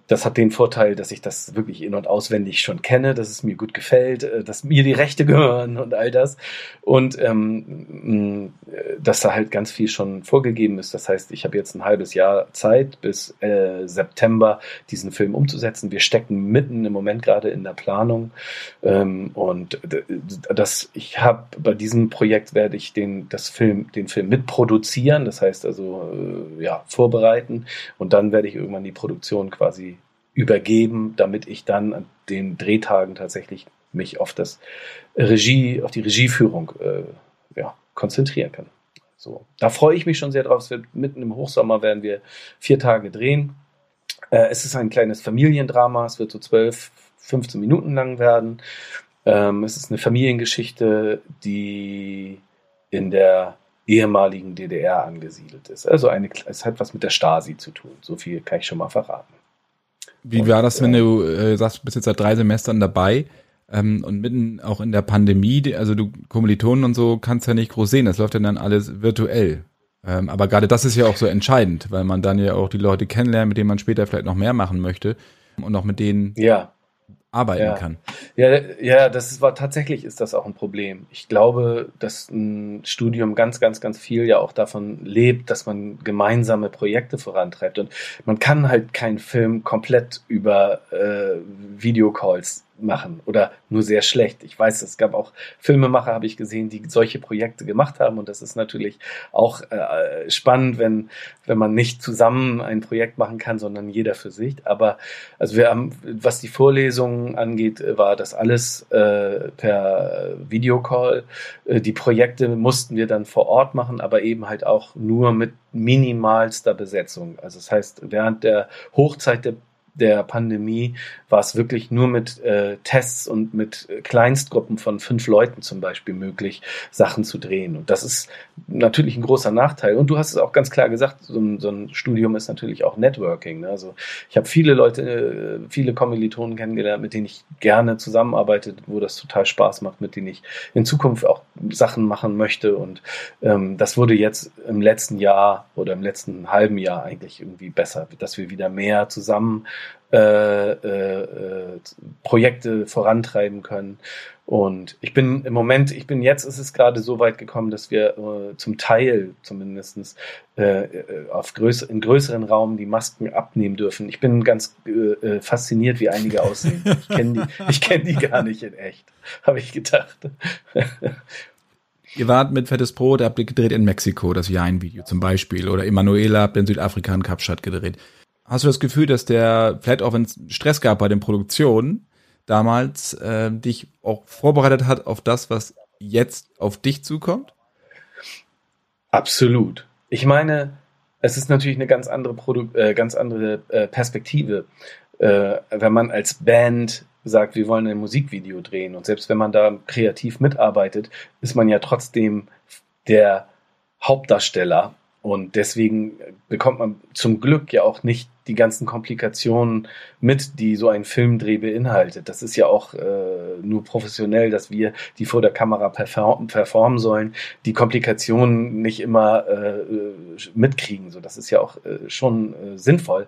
Das hat den Vorteil, dass ich das wirklich in- und auswendig schon kenne, dass es mir gut gefällt, äh, dass mir die Rechte gehören und all das. Und ähm, dass da halt ganz viel schon vorgegeben ist. Das heißt, ich habe jetzt ein halbes Jahr Zeit bis äh, September diesen Film umzusetzen. Wir stecken mitten im Moment gerade in der Planung. Ähm, und das, ich habe bei diesem Projekt werde ich den, das Film, den Film mitproduzieren. Das heißt also, äh, ja, vorbereiten. Und dann werde ich irgendwann die Produktion quasi übergeben, damit ich dann an den Drehtagen tatsächlich mich auf das Regie, auf die Regieführung äh, ja, konzentrieren kann. So, da freue ich mich schon sehr drauf. Wird mitten im Hochsommer werden wir vier Tage drehen. Äh, es ist ein kleines Familiendrama. Es wird so zwölf, 15 Minuten lang werden. Ähm, es ist eine Familiengeschichte, die in der ehemaligen DDR angesiedelt ist. Also eine, es hat was mit der Stasi zu tun. So viel kann ich schon mal verraten. Wie war das, wenn du äh, sagst, du bist jetzt seit drei Semestern dabei? Ähm, und mitten auch in der Pandemie, also du Kommilitonen und so kannst ja nicht groß sehen, das läuft ja dann alles virtuell. Ähm, aber gerade das ist ja auch so entscheidend, weil man dann ja auch die Leute kennenlernt, mit denen man später vielleicht noch mehr machen möchte und auch mit denen ja arbeiten ja. kann. Ja, ja, das war tatsächlich ist das auch ein Problem. Ich glaube, dass ein Studium ganz, ganz, ganz viel ja auch davon lebt, dass man gemeinsame Projekte vorantreibt. Und man kann halt keinen Film komplett über äh, Videocalls machen oder nur sehr schlecht. Ich weiß, es gab auch Filmemacher, habe ich gesehen, die solche Projekte gemacht haben und das ist natürlich auch äh, spannend, wenn wenn man nicht zusammen ein Projekt machen kann, sondern jeder für sich. Aber also wir haben, was die Vorlesungen angeht, war das alles äh, per Videocall. Äh, die Projekte mussten wir dann vor Ort machen, aber eben halt auch nur mit minimalster Besetzung. Also das heißt, während der Hochzeit der der Pandemie war es wirklich nur mit äh, Tests und mit äh, Kleinstgruppen von fünf Leuten zum Beispiel möglich, Sachen zu drehen. Und das ist natürlich ein großer Nachteil. Und du hast es auch ganz klar gesagt, so ein, so ein Studium ist natürlich auch Networking. Ne? Also ich habe viele Leute, äh, viele Kommilitonen kennengelernt, mit denen ich gerne zusammenarbeite, wo das total Spaß macht, mit denen ich in Zukunft auch Sachen machen möchte. Und ähm, das wurde jetzt im letzten Jahr oder im letzten halben Jahr eigentlich irgendwie besser, dass wir wieder mehr zusammen äh, äh, Projekte vorantreiben können. Und ich bin im Moment, ich bin jetzt, ist es gerade so weit gekommen, dass wir äh, zum Teil zumindest äh, auf größer, in größeren Raum die Masken abnehmen dürfen. Ich bin ganz äh, fasziniert, wie einige aussehen. Ich kenne die, kenn die gar nicht in echt, habe ich gedacht. *laughs* Ihr wart mit Fettes Brot, habt ihr gedreht in Mexiko, das Jain-Video zum Beispiel. Oder Emanuela habt in Südafrika in Kapstadt gedreht. Hast du das Gefühl, dass der, vielleicht auch wenn es Stress gab bei den Produktionen, damals äh, dich auch vorbereitet hat auf das, was jetzt auf dich zukommt? Absolut. Ich meine, es ist natürlich eine ganz andere, Produ äh, ganz andere äh, Perspektive, äh, wenn man als Band sagt, wir wollen ein Musikvideo drehen und selbst wenn man da kreativ mitarbeitet, ist man ja trotzdem der Hauptdarsteller und deswegen bekommt man zum Glück ja auch nicht die ganzen Komplikationen mit, die so ein Filmdreh beinhaltet. Das ist ja auch äh, nur professionell, dass wir die vor der Kamera perform performen sollen, die Komplikationen nicht immer äh, mitkriegen. So, das ist ja auch äh, schon äh, sinnvoll.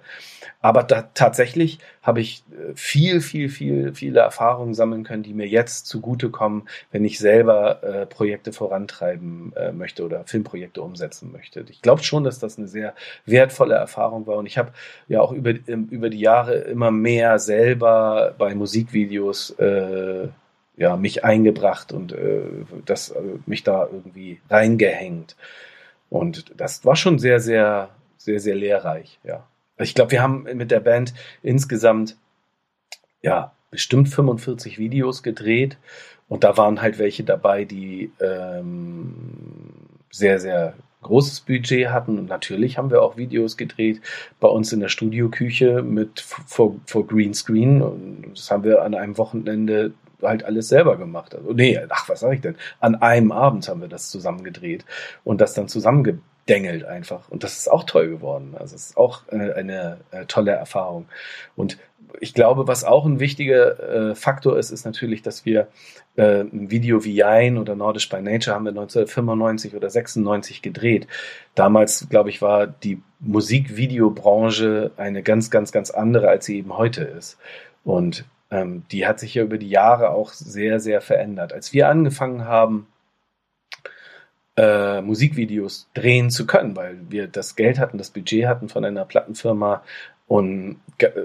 Aber da, tatsächlich habe ich äh, viel, viel, viel, viele Erfahrungen sammeln können, die mir jetzt zugutekommen, wenn ich selber äh, Projekte vorantreiben äh, möchte oder Filmprojekte umsetzen möchte. Ich glaube schon, dass das eine sehr wertvolle Erfahrung war und ich habe ja auch über, über die Jahre immer mehr selber bei Musikvideos äh, ja, mich eingebracht und äh, das, äh, mich da irgendwie reingehängt. Und das war schon sehr, sehr, sehr, sehr lehrreich, ja. Ich glaube, wir haben mit der Band insgesamt ja bestimmt 45 Videos gedreht und da waren halt welche dabei, die ähm, sehr, sehr großes Budget hatten. Und natürlich haben wir auch Videos gedreht bei uns in der Studioküche mit vor, vor Greenscreen. Und das haben wir an einem Wochenende halt alles selber gemacht. Also, nee, ach, was sag ich denn? An einem Abend haben wir das zusammen gedreht und das dann zusammengedengelt einfach. Und das ist auch toll geworden. Also es ist auch äh, eine, eine äh, tolle Erfahrung. Und ich glaube, was auch ein wichtiger äh, Faktor ist, ist natürlich, dass wir äh, ein Video wie Jain oder Nordisch by Nature haben wir 1995 oder 96 gedreht. Damals, glaube ich, war die Musikvideobranche eine ganz, ganz, ganz andere, als sie eben heute ist. Und ähm, die hat sich ja über die Jahre auch sehr, sehr verändert. Als wir angefangen haben, äh, Musikvideos drehen zu können, weil wir das Geld hatten, das Budget hatten von einer Plattenfirma, und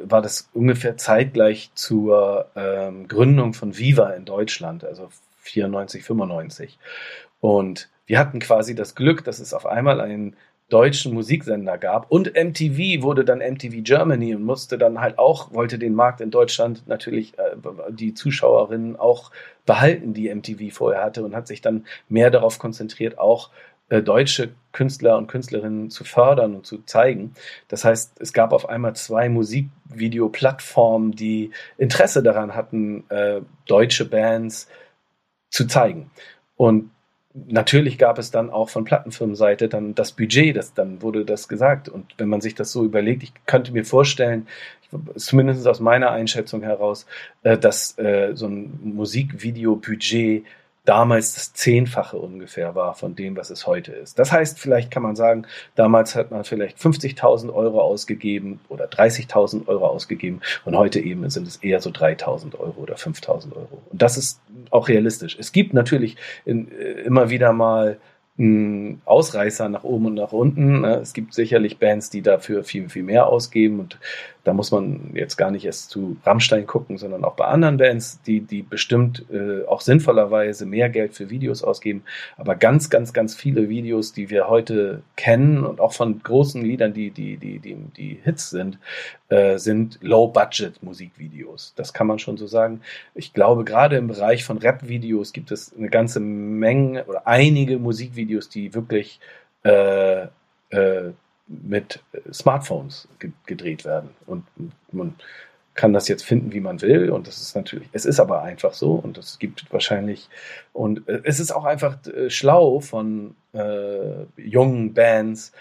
war das ungefähr zeitgleich zur ähm, Gründung von Viva in Deutschland, also 94, 95. Und wir hatten quasi das Glück, dass es auf einmal einen deutschen Musiksender gab und MTV wurde dann MTV Germany und musste dann halt auch, wollte den Markt in Deutschland natürlich äh, die Zuschauerinnen auch behalten, die MTV vorher hatte und hat sich dann mehr darauf konzentriert, auch äh, deutsche Künstler und Künstlerinnen zu fördern und zu zeigen. Das heißt, es gab auf einmal zwei Musikvideo-Plattformen, die Interesse daran hatten, äh, deutsche Bands zu zeigen. Und natürlich gab es dann auch von Plattenfirmenseite dann das Budget, das, dann wurde das gesagt. Und wenn man sich das so überlegt, ich könnte mir vorstellen, zumindest aus meiner Einschätzung heraus, äh, dass äh, so ein Musikvideo-Budget damals das Zehnfache ungefähr war von dem, was es heute ist. Das heißt, vielleicht kann man sagen, damals hat man vielleicht 50.000 Euro ausgegeben oder 30.000 Euro ausgegeben und heute eben sind es eher so 3.000 Euro oder 5.000 Euro. Und das ist auch realistisch. Es gibt natürlich in, äh, immer wieder mal ein Ausreißer nach oben und nach unten. Ne? Es gibt sicherlich Bands, die dafür viel, viel mehr ausgeben und da muss man jetzt gar nicht erst zu Rammstein gucken, sondern auch bei anderen Bands, die, die bestimmt äh, auch sinnvollerweise mehr Geld für Videos ausgeben. Aber ganz, ganz, ganz viele Videos, die wir heute kennen und auch von großen Liedern, die, die, die, die, die Hits sind, äh, sind Low-Budget-Musikvideos. Das kann man schon so sagen. Ich glaube, gerade im Bereich von Rap-Videos gibt es eine ganze Menge oder einige Musikvideos, die wirklich äh, äh, mit Smartphones ge gedreht werden. Und man kann das jetzt finden, wie man will. Und das ist natürlich, es ist aber einfach so. Und es gibt wahrscheinlich, und äh, es ist auch einfach äh, schlau von äh, jungen Bands,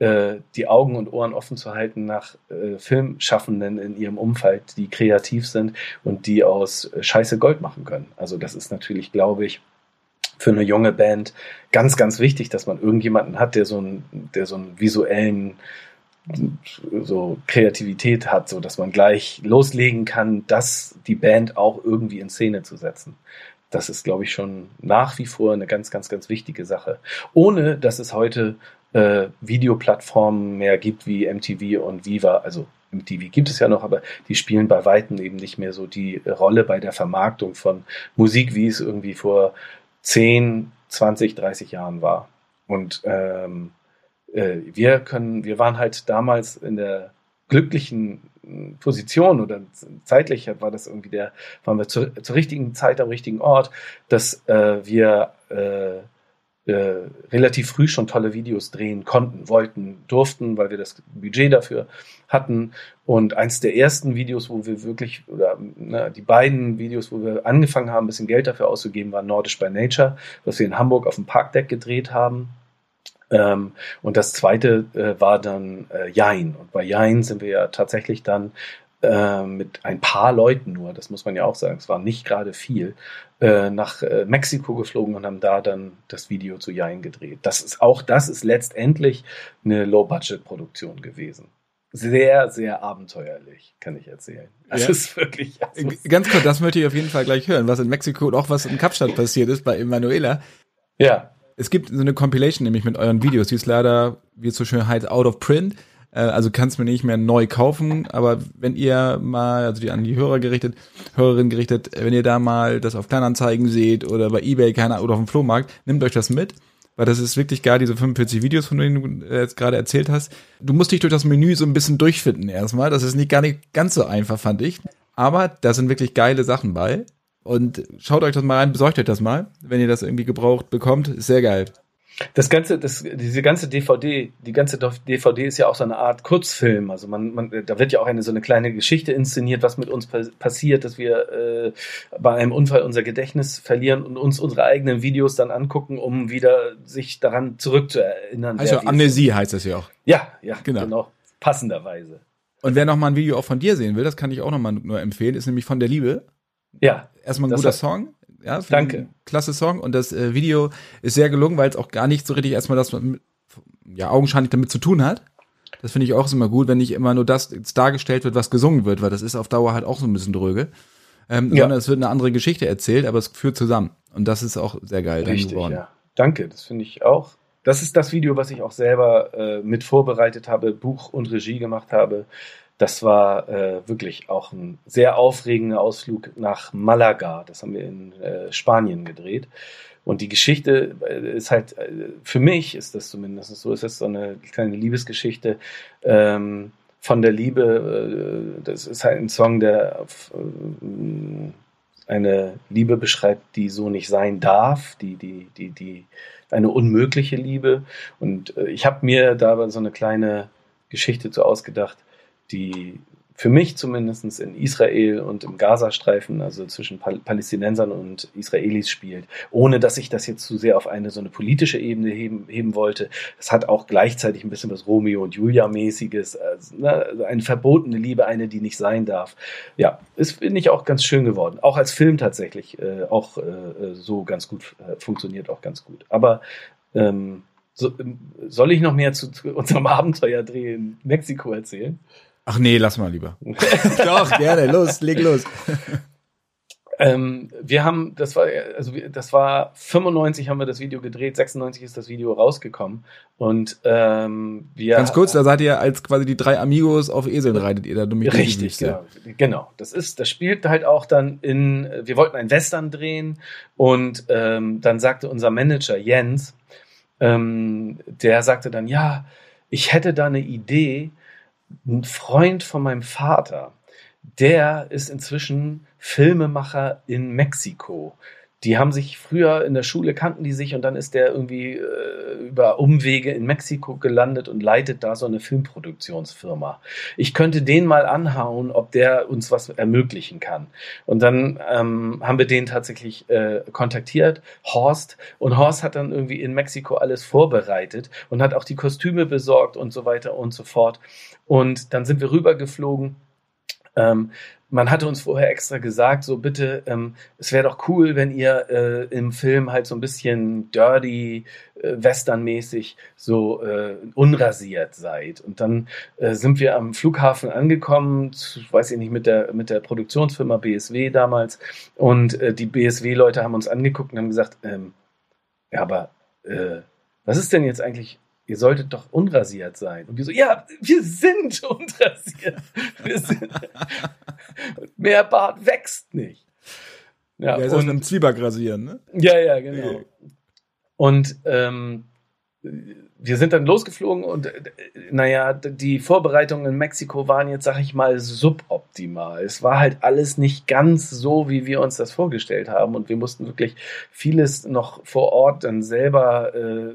äh, die Augen und Ohren offen zu halten nach äh, Filmschaffenden in ihrem Umfeld, die kreativ sind und die aus äh, Scheiße Gold machen können. Also das ist natürlich, glaube ich, für eine junge Band ganz, ganz wichtig, dass man irgendjemanden hat, der so einen, der so einen visuellen so Kreativität hat, so dass man gleich loslegen kann, das die Band auch irgendwie in Szene zu setzen. Das ist, glaube ich, schon nach wie vor eine ganz, ganz, ganz wichtige Sache. Ohne dass es heute äh, Videoplattformen mehr gibt wie MTV und Viva. Also MTV gibt es ja noch, aber die spielen bei Weitem eben nicht mehr so die Rolle bei der Vermarktung von Musik, wie es irgendwie vor 10, 20, 30 Jahren war. Und ähm, äh, wir können, wir waren halt damals in der glücklichen Position oder zeitlich war das irgendwie der, waren wir zur, zur richtigen Zeit am richtigen Ort, dass äh, wir äh, äh, relativ früh schon tolle Videos drehen konnten, wollten, durften, weil wir das Budget dafür hatten. Und eins der ersten Videos, wo wir wirklich, oder ne, die beiden Videos, wo wir angefangen haben, ein bisschen Geld dafür auszugeben, war Nordisch by Nature, was wir in Hamburg auf dem Parkdeck gedreht haben. Ähm, und das zweite äh, war dann äh, Jain. Und bei Jain sind wir ja tatsächlich dann äh, mit ein paar Leuten nur, das muss man ja auch sagen, es war nicht gerade viel, äh, nach äh, Mexiko geflogen und haben da dann das Video zu Jain gedreht. Das ist auch das ist letztendlich eine Low-Budget-Produktion gewesen. Sehr, sehr abenteuerlich, kann ich erzählen. Das ja. ist wirklich. Also Ganz kurz, das möchte ich auf jeden Fall gleich hören, was in Mexiko und auch was in Kapstadt passiert ist bei Emanuela. Ja. Es gibt so eine Compilation nämlich mit euren Videos, die ist leider, wie es so schön heißt, out of print. Äh, also kannst du mir nicht mehr neu kaufen, aber wenn ihr mal, also die an die Hörer gerichtet, Hörerin gerichtet, wenn ihr da mal das auf Kleinanzeigen seht oder bei Ebay, keine oder auf dem Flohmarkt, nehmt euch das mit, weil das ist wirklich geil, diese 45 Videos, von denen du äh, jetzt gerade erzählt hast. Du musst dich durch das Menü so ein bisschen durchfinden erstmal. Das ist nicht gar nicht ganz so einfach, fand ich. Aber da sind wirklich geile Sachen bei. Und schaut euch das mal rein, besorgt euch das mal, wenn ihr das irgendwie gebraucht bekommt. Ist sehr geil. Das ganze, das, diese ganze DVD, die ganze DVD ist ja auch so eine Art Kurzfilm. Also man, man, da wird ja auch eine so eine kleine Geschichte inszeniert, was mit uns passiert, dass wir äh, bei einem Unfall unser Gedächtnis verlieren und uns unsere eigenen Videos dann angucken, um wieder sich daran zurückzuerinnern. Also Amnesie heißt das ja auch. Ja, ja, genau. genau. Passenderweise. Und wer noch mal ein Video auch von dir sehen will, das kann ich auch noch mal nur empfehlen, ist nämlich von der Liebe. Ja. Erstmal ein guter Song. Ja, Danke. Klasse Song und das äh, Video ist sehr gelungen, weil es auch gar nicht so richtig erstmal das ja augenscheinlich damit zu tun hat. Das finde ich auch immer gut, wenn nicht immer nur das dargestellt wird, was gesungen wird, weil das ist auf Dauer halt auch so ein bisschen dröge. Ähm, ja. Sondern es wird eine andere Geschichte erzählt, aber es führt zusammen. Und das ist auch sehr geil Richtig. Ja. Danke, das finde ich auch. Das ist das Video, was ich auch selber äh, mit vorbereitet habe, Buch und Regie gemacht habe. Das war äh, wirklich auch ein sehr aufregender Ausflug nach Malaga. Das haben wir in äh, Spanien gedreht. Und die Geschichte äh, ist halt, äh, für mich ist das zumindest so, ist so eine kleine Liebesgeschichte ähm, von der Liebe. Äh, das ist halt ein Song, der äh, eine Liebe beschreibt, die so nicht sein darf, die, die, die, die, eine unmögliche Liebe. Und ich habe mir da so eine kleine Geschichte zu ausgedacht, die für mich zumindest in Israel und im Gazastreifen, also zwischen Pal Palästinensern und Israelis spielt, ohne dass ich das jetzt zu sehr auf eine so eine politische Ebene heben, heben wollte. Es hat auch gleichzeitig ein bisschen was Romeo und Julia-mäßiges, also, ne, eine verbotene Liebe, eine, die nicht sein darf. Ja, ist, finde ich, auch ganz schön geworden. Auch als Film tatsächlich, äh, auch äh, so ganz gut, äh, funktioniert auch ganz gut. Aber ähm, so, soll ich noch mehr zu, zu unserem *laughs* Abenteuerdreh in Mexiko erzählen? Ach nee, lass mal lieber. *laughs* Doch, gerne, los, leg los. Ähm, wir haben, das war, also das war 95 haben wir das Video gedreht, 96 ist das Video rausgekommen und ähm, wir ganz kurz, da seid ihr als quasi die drei Amigos auf Eseln reitet ihr da durch Richtig, genau, genau. Das ist, das spielt halt auch dann in, wir wollten ein Western drehen und ähm, dann sagte unser Manager Jens, ähm, der sagte dann, ja, ich hätte da eine Idee, ein Freund von meinem Vater, der ist inzwischen Filmemacher in Mexiko. Die haben sich früher in der Schule kannten die sich und dann ist der irgendwie äh, über Umwege in Mexiko gelandet und leitet da so eine Filmproduktionsfirma. Ich könnte den mal anhauen, ob der uns was ermöglichen kann. Und dann ähm, haben wir den tatsächlich äh, kontaktiert, Horst, und Horst hat dann irgendwie in Mexiko alles vorbereitet und hat auch die Kostüme besorgt und so weiter und so fort. Und dann sind wir rübergeflogen. Ähm, man hatte uns vorher extra gesagt, so bitte, ähm, es wäre doch cool, wenn ihr äh, im Film halt so ein bisschen dirty, äh, westernmäßig so äh, unrasiert seid. Und dann äh, sind wir am Flughafen angekommen, weiß ich nicht, mit der, mit der Produktionsfirma BSW damals. Und äh, die BSW-Leute haben uns angeguckt und haben gesagt, ähm, ja, aber äh, was ist denn jetzt eigentlich ihr solltet doch unrasiert sein. Und wir so, ja, wir sind *laughs* unrasiert. Wir sind, *laughs* mehr Bart wächst nicht. Ja, ja ist und, einem Zwieback rasieren, ne? Ja, ja, genau. Und ähm, wir sind dann losgeflogen und äh, naja, die Vorbereitungen in Mexiko waren jetzt, sag ich mal, suboptimal. Es war halt alles nicht ganz so, wie wir uns das vorgestellt haben und wir mussten wirklich vieles noch vor Ort dann selber äh,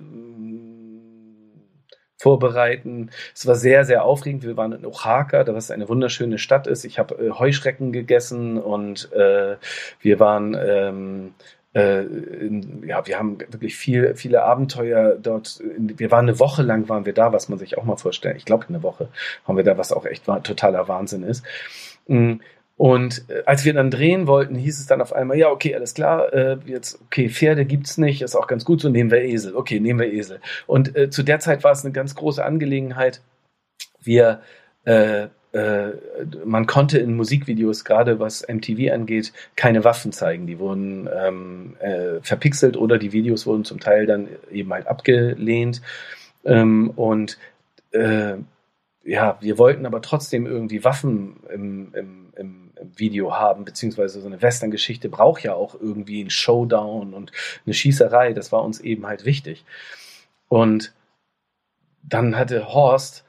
vorbereiten. Es war sehr, sehr aufregend. Wir waren in Oaxaca, was eine wunderschöne Stadt ist. Ich habe äh, Heuschrecken gegessen und äh, wir waren ähm, äh, ja, wir haben wirklich viel, viele Abenteuer dort. Wir waren eine Woche lang waren wir da, was man sich auch mal vorstellen. Ich glaube, eine Woche haben wir da, was auch echt totaler Wahnsinn ist. Und äh, als wir dann drehen wollten, hieß es dann auf einmal, ja, okay, alles klar, äh, jetzt, okay, Pferde gibt's nicht, ist auch ganz gut, so nehmen wir Esel. Okay, nehmen wir Esel. Und äh, zu der Zeit war es eine ganz große Angelegenheit. Wir, äh, äh, man konnte in Musikvideos, gerade was MTV angeht, keine Waffen zeigen. Die wurden ähm, äh, verpixelt oder die Videos wurden zum Teil dann eben halt abgelehnt. Ähm, und ja, wir wollten aber trotzdem irgendwie Waffen im, im, im Video haben, beziehungsweise so eine Western-Geschichte braucht ja auch irgendwie einen Showdown und eine Schießerei. Das war uns eben halt wichtig. Und dann hatte Horst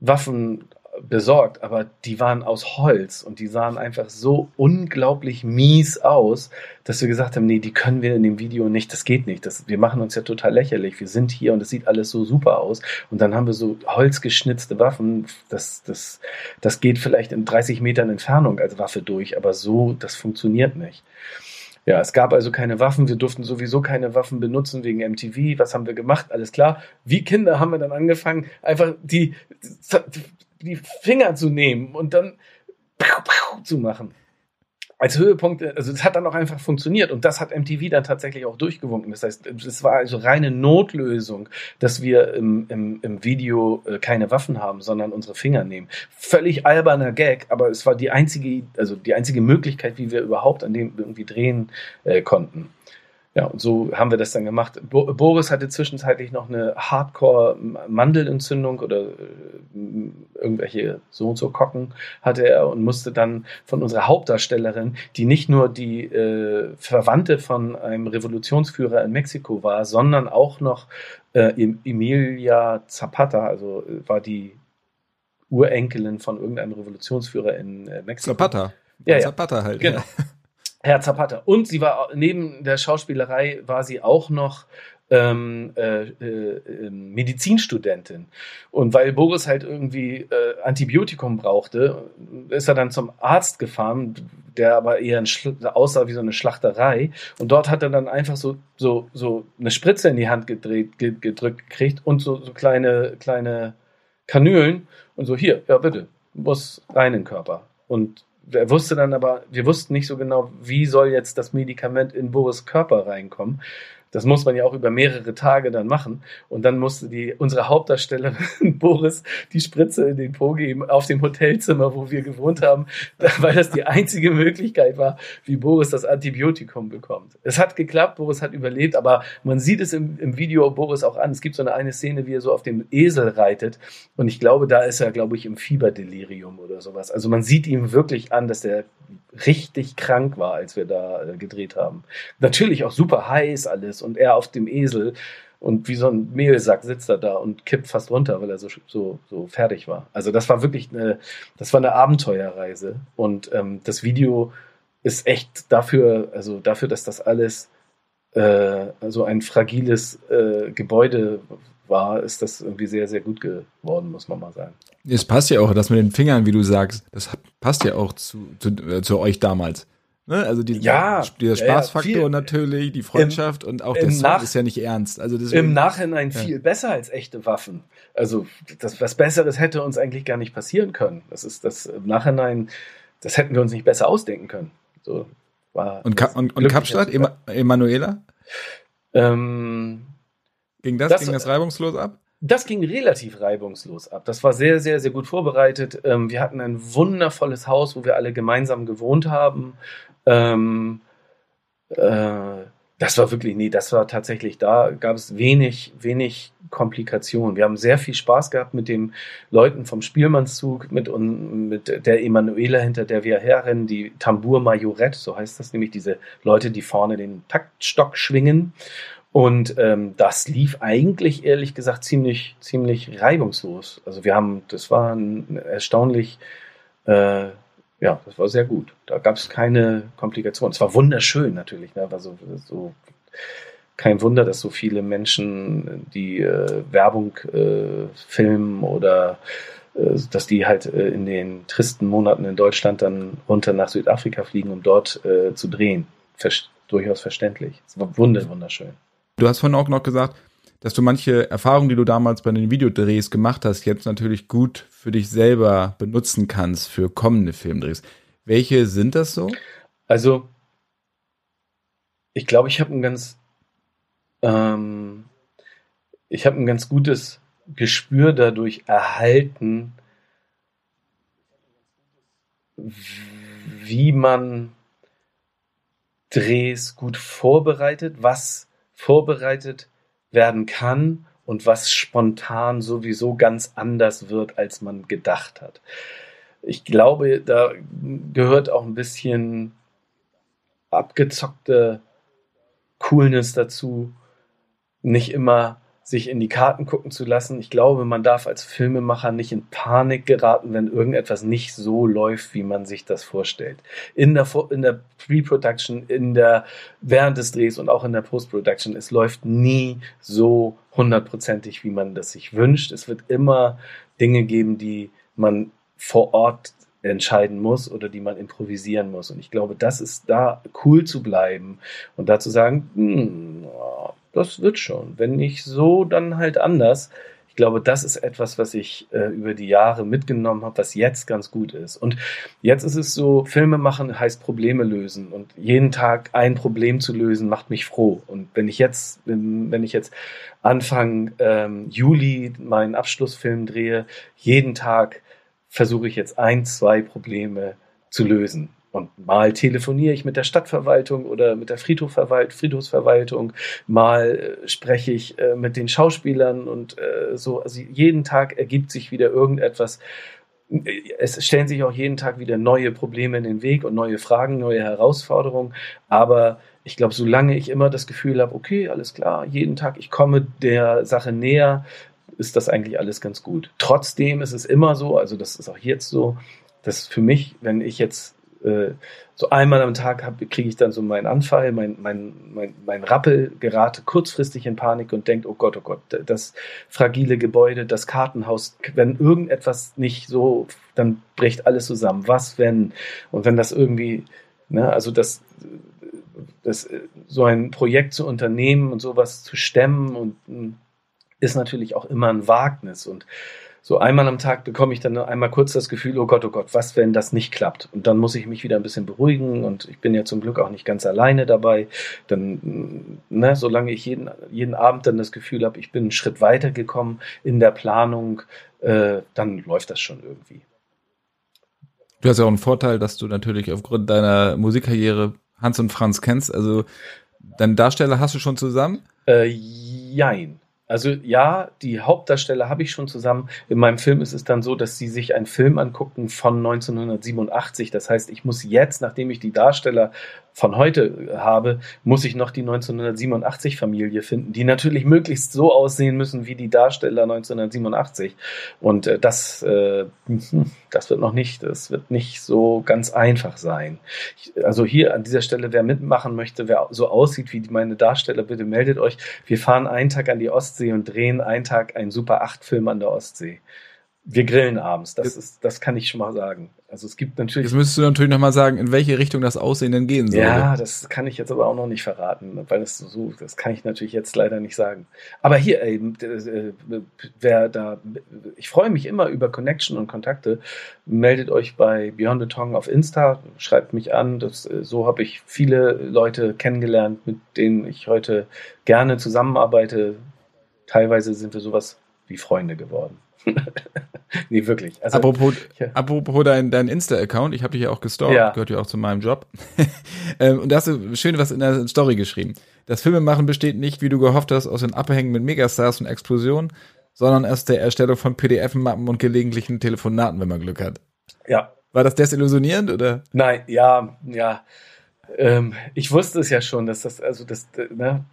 Waffen besorgt, aber die waren aus Holz und die sahen einfach so unglaublich mies aus, dass wir gesagt haben, nee, die können wir in dem Video nicht, das geht nicht. Das, wir machen uns ja total lächerlich. Wir sind hier und es sieht alles so super aus. Und dann haben wir so holzgeschnitzte Waffen. Das, das, das geht vielleicht in 30 Metern Entfernung als Waffe durch, aber so, das funktioniert nicht. Ja, es gab also keine Waffen. Wir durften sowieso keine Waffen benutzen wegen MTV. Was haben wir gemacht? Alles klar. Wie Kinder haben wir dann angefangen, einfach die, die Finger zu nehmen und dann zu machen. Als Höhepunkt, also es hat dann auch einfach funktioniert und das hat MTV dann tatsächlich auch durchgewunken. Das heißt, es war also reine Notlösung, dass wir im, im, im Video äh, keine Waffen haben, sondern unsere Finger nehmen. Völlig alberner Gag, aber es war die einzige, also die einzige Möglichkeit, wie wir überhaupt an dem irgendwie drehen äh, konnten. Ja, und so haben wir das dann gemacht. Bo Boris hatte zwischenzeitlich noch eine Hardcore-Mandelentzündung oder äh, irgendwelche so und so Kocken hatte er und musste dann von unserer Hauptdarstellerin, die nicht nur die äh, Verwandte von einem Revolutionsführer in Mexiko war, sondern auch noch äh, Emilia Zapata, also äh, war die Urenkelin von irgendeinem Revolutionsführer in äh, Mexiko. Zapata. Ja, Zapata halt. Genau. Ja. Herr Zapata. Und sie war neben der Schauspielerei war sie auch noch ähm, äh, äh, ähm, Medizinstudentin. Und weil Boris halt irgendwie äh, Antibiotikum brauchte, ist er dann zum Arzt gefahren, der aber eher ein aussah wie so eine Schlachterei. Und dort hat er dann einfach so, so, so eine Spritze in die Hand gedreht, gedrückt gekriegt und so, so kleine, kleine Kanülen und so, hier, ja bitte, muss rein in den Körper. Und er wusste dann aber, wir wussten nicht so genau, wie soll jetzt das Medikament in Boris Körper reinkommen. Das muss man ja auch über mehrere Tage dann machen. Und dann musste die, unsere Hauptdarstellerin *laughs* Boris die Spritze in den Po geben auf dem Hotelzimmer, wo wir gewohnt haben, *laughs* weil das die einzige Möglichkeit war, wie Boris das Antibiotikum bekommt. Es hat geklappt, Boris hat überlebt, aber man sieht es im, im Video Boris auch an. Es gibt so eine, eine Szene, wie er so auf dem Esel reitet. Und ich glaube, da ist er, glaube ich, im Fieberdelirium oder sowas. Also man sieht ihm wirklich an, dass der richtig krank war, als wir da äh, gedreht haben. Natürlich auch super heiß alles und er auf dem Esel und wie so ein Mehlsack sitzt er da und kippt fast runter, weil er so, so, so fertig war. Also das war wirklich eine, das war eine Abenteuerreise und ähm, das Video ist echt dafür, also dafür, dass das alles äh, so ein fragiles äh, Gebäude war, ist das irgendwie sehr, sehr gut geworden, muss man mal sagen. Es passt ja auch, das mit den Fingern, wie du sagst, das passt ja auch zu, zu, äh, zu euch damals. Ne? Also die, ja, dieser Spaßfaktor ja, natürlich, die Freundschaft im, und auch der Song Nach ist ja nicht ernst. Also deswegen, Im Nachhinein ja. viel besser als echte Waffen. Also das, was Besseres hätte uns eigentlich gar nicht passieren können. Das ist das im Nachhinein, das hätten wir uns nicht besser ausdenken können. So war und, Ka und, und Kapstadt, Emanuela? Ähm, ging das, das, ging das reibungslos ab? Das ging relativ reibungslos ab. Das war sehr, sehr, sehr gut vorbereitet. Ähm, wir hatten ein wundervolles Haus, wo wir alle gemeinsam gewohnt haben. Ähm, äh, das war wirklich, nee, das war tatsächlich, da gab es wenig, wenig Komplikationen. Wir haben sehr viel Spaß gehabt mit den Leuten vom Spielmannszug, mit, und, mit der Emanuela, hinter der wir herrennen, die Tambour Majorette, so heißt das nämlich, diese Leute, die vorne den Taktstock schwingen. Und ähm, das lief eigentlich, ehrlich gesagt, ziemlich, ziemlich reibungslos. Also wir haben, das war ein erstaunlich, äh, ja, das war sehr gut. Da gab es keine Komplikationen. Es war wunderschön natürlich, ne? War so, so kein Wunder, dass so viele Menschen die äh, Werbung äh, filmen oder äh, dass die halt äh, in den tristen Monaten in Deutschland dann runter nach Südafrika fliegen, um dort äh, zu drehen. Ver durchaus verständlich. Es war wunderschön. Du hast vorhin auch noch gesagt, dass du manche Erfahrungen, die du damals bei den Videodrehs gemacht hast, jetzt natürlich gut für dich selber benutzen kannst für kommende Filmdrehs. Welche sind das so? Also, ich glaube, ich habe ein ganz, ähm, ich habe ein ganz gutes Gespür dadurch erhalten, wie man Drehs gut vorbereitet, was vorbereitet werden kann und was spontan sowieso ganz anders wird, als man gedacht hat. Ich glaube, da gehört auch ein bisschen abgezockte Coolness dazu, nicht immer sich in die Karten gucken zu lassen. Ich glaube, man darf als Filmemacher nicht in Panik geraten, wenn irgendetwas nicht so läuft, wie man sich das vorstellt. In der, in der Pre-Production, in der, während des Drehs und auch in der Post-Production, es läuft nie so hundertprozentig, wie man das sich wünscht. Es wird immer Dinge geben, die man vor Ort entscheiden muss oder die man improvisieren muss. Und ich glaube, das ist da cool zu bleiben und da zu sagen, hm, das wird schon. Wenn nicht so, dann halt anders. Ich glaube, das ist etwas, was ich äh, über die Jahre mitgenommen habe, was jetzt ganz gut ist. Und jetzt ist es so, Filme machen heißt Probleme lösen. Und jeden Tag ein Problem zu lösen, macht mich froh. Und wenn ich jetzt, wenn ich jetzt Anfang ähm, Juli meinen Abschlussfilm drehe, jeden Tag versuche ich jetzt ein, zwei Probleme zu lösen. Und mal telefoniere ich mit der Stadtverwaltung oder mit der Friedhofsverwaltung, mal äh, spreche ich äh, mit den Schauspielern und äh, so. Also jeden Tag ergibt sich wieder irgendetwas. Es stellen sich auch jeden Tag wieder neue Probleme in den Weg und neue Fragen, neue Herausforderungen. Aber ich glaube, solange ich immer das Gefühl habe, okay, alles klar, jeden Tag, ich komme der Sache näher, ist das eigentlich alles ganz gut. Trotzdem ist es immer so, also das ist auch jetzt so, dass für mich, wenn ich jetzt äh, so einmal am Tag kriege ich dann so meinen Anfall, mein, mein, mein, mein Rappel, gerate kurzfristig in Panik und denke, oh Gott, oh Gott, das fragile Gebäude, das Kartenhaus, wenn irgendetwas nicht so, dann bricht alles zusammen. Was, wenn? Und wenn das irgendwie, ne, also das, das, so ein Projekt zu unternehmen und sowas zu stemmen und hm, ist natürlich auch immer ein Wagnis und so einmal am Tag bekomme ich dann einmal kurz das Gefühl, oh Gott, oh Gott, was, wenn das nicht klappt? Und dann muss ich mich wieder ein bisschen beruhigen und ich bin ja zum Glück auch nicht ganz alleine dabei. Dann, ne, solange ich jeden, jeden Abend dann das Gefühl habe, ich bin einen Schritt weiter gekommen in der Planung, äh, dann läuft das schon irgendwie. Du hast ja auch einen Vorteil, dass du natürlich aufgrund deiner Musikkarriere Hans und Franz kennst. Also deine Darsteller hast du schon zusammen? Äh, jein. Also ja, die Hauptdarsteller habe ich schon zusammen. In meinem Film ist es dann so, dass sie sich einen Film angucken von 1987. Das heißt, ich muss jetzt, nachdem ich die Darsteller von heute habe, muss ich noch die 1987 Familie finden, die natürlich möglichst so aussehen müssen wie die Darsteller 1987. Und äh, das, äh, das wird noch nicht, das wird nicht so ganz einfach sein. Ich, also hier an dieser Stelle, wer mitmachen möchte, wer so aussieht wie meine Darsteller, bitte meldet euch. Wir fahren einen Tag an die Ostsee und drehen einen Tag einen Super 8 Film an der Ostsee. Wir grillen abends, das ist, das kann ich schon mal sagen. Also es gibt natürlich. Jetzt müsstest du natürlich nochmal sagen, in welche Richtung das Aussehen denn gehen soll. Ja, das kann ich jetzt aber auch noch nicht verraten, weil es so, das kann ich natürlich jetzt leider nicht sagen. Aber hier, ey, äh, wer da, ich freue mich immer über Connection und Kontakte. Meldet euch bei Beyond the Tongue auf Insta, schreibt mich an. Das, äh, so habe ich viele Leute kennengelernt, mit denen ich heute gerne zusammenarbeite. Teilweise sind wir sowas wie Freunde geworden. *laughs* nee, wirklich. Also, apropos, ja. apropos dein, dein Insta-Account, ich habe dich ja auch gestalkt, ja. gehört ja auch zu meinem Job. *laughs* Ähm, und da hast du schön was in der Story geschrieben. Das Filmemachen besteht nicht, wie du gehofft hast, aus den Abhängen mit Megastars und Explosionen, sondern aus der Erstellung von PDF-Mappen und gelegentlichen Telefonaten, wenn man Glück hat. Ja. War das desillusionierend oder? Nein, ja, ja. Ähm, ich wusste es ja schon, dass das, also das, ne,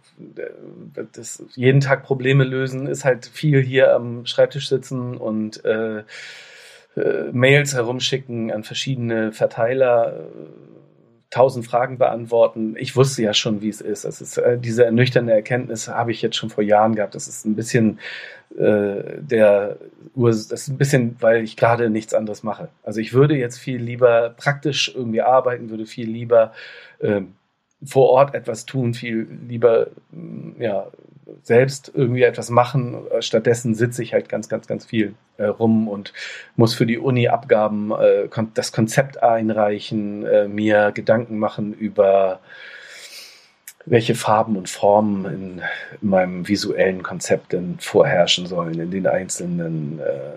das jeden Tag Probleme lösen ist halt viel hier am Schreibtisch sitzen und äh, äh, Mails herumschicken an verschiedene Verteiler, äh, tausend Fragen beantworten. Ich wusste ja schon, wie es ist. Es ist äh, diese ernüchternde Erkenntnis habe ich jetzt schon vor Jahren gehabt. Das ist ein bisschen äh, der das ist ein bisschen, weil ich gerade nichts anderes mache. Also ich würde jetzt viel lieber praktisch irgendwie arbeiten, würde viel lieber ähm, vor Ort etwas tun, viel lieber mm, ja, selbst irgendwie etwas machen. Stattdessen sitze ich halt ganz, ganz, ganz viel äh, rum und muss für die Uni Abgaben äh, das Konzept einreichen, äh, mir Gedanken machen über welche Farben und Formen in, in meinem visuellen Konzept denn vorherrschen sollen in den einzelnen äh,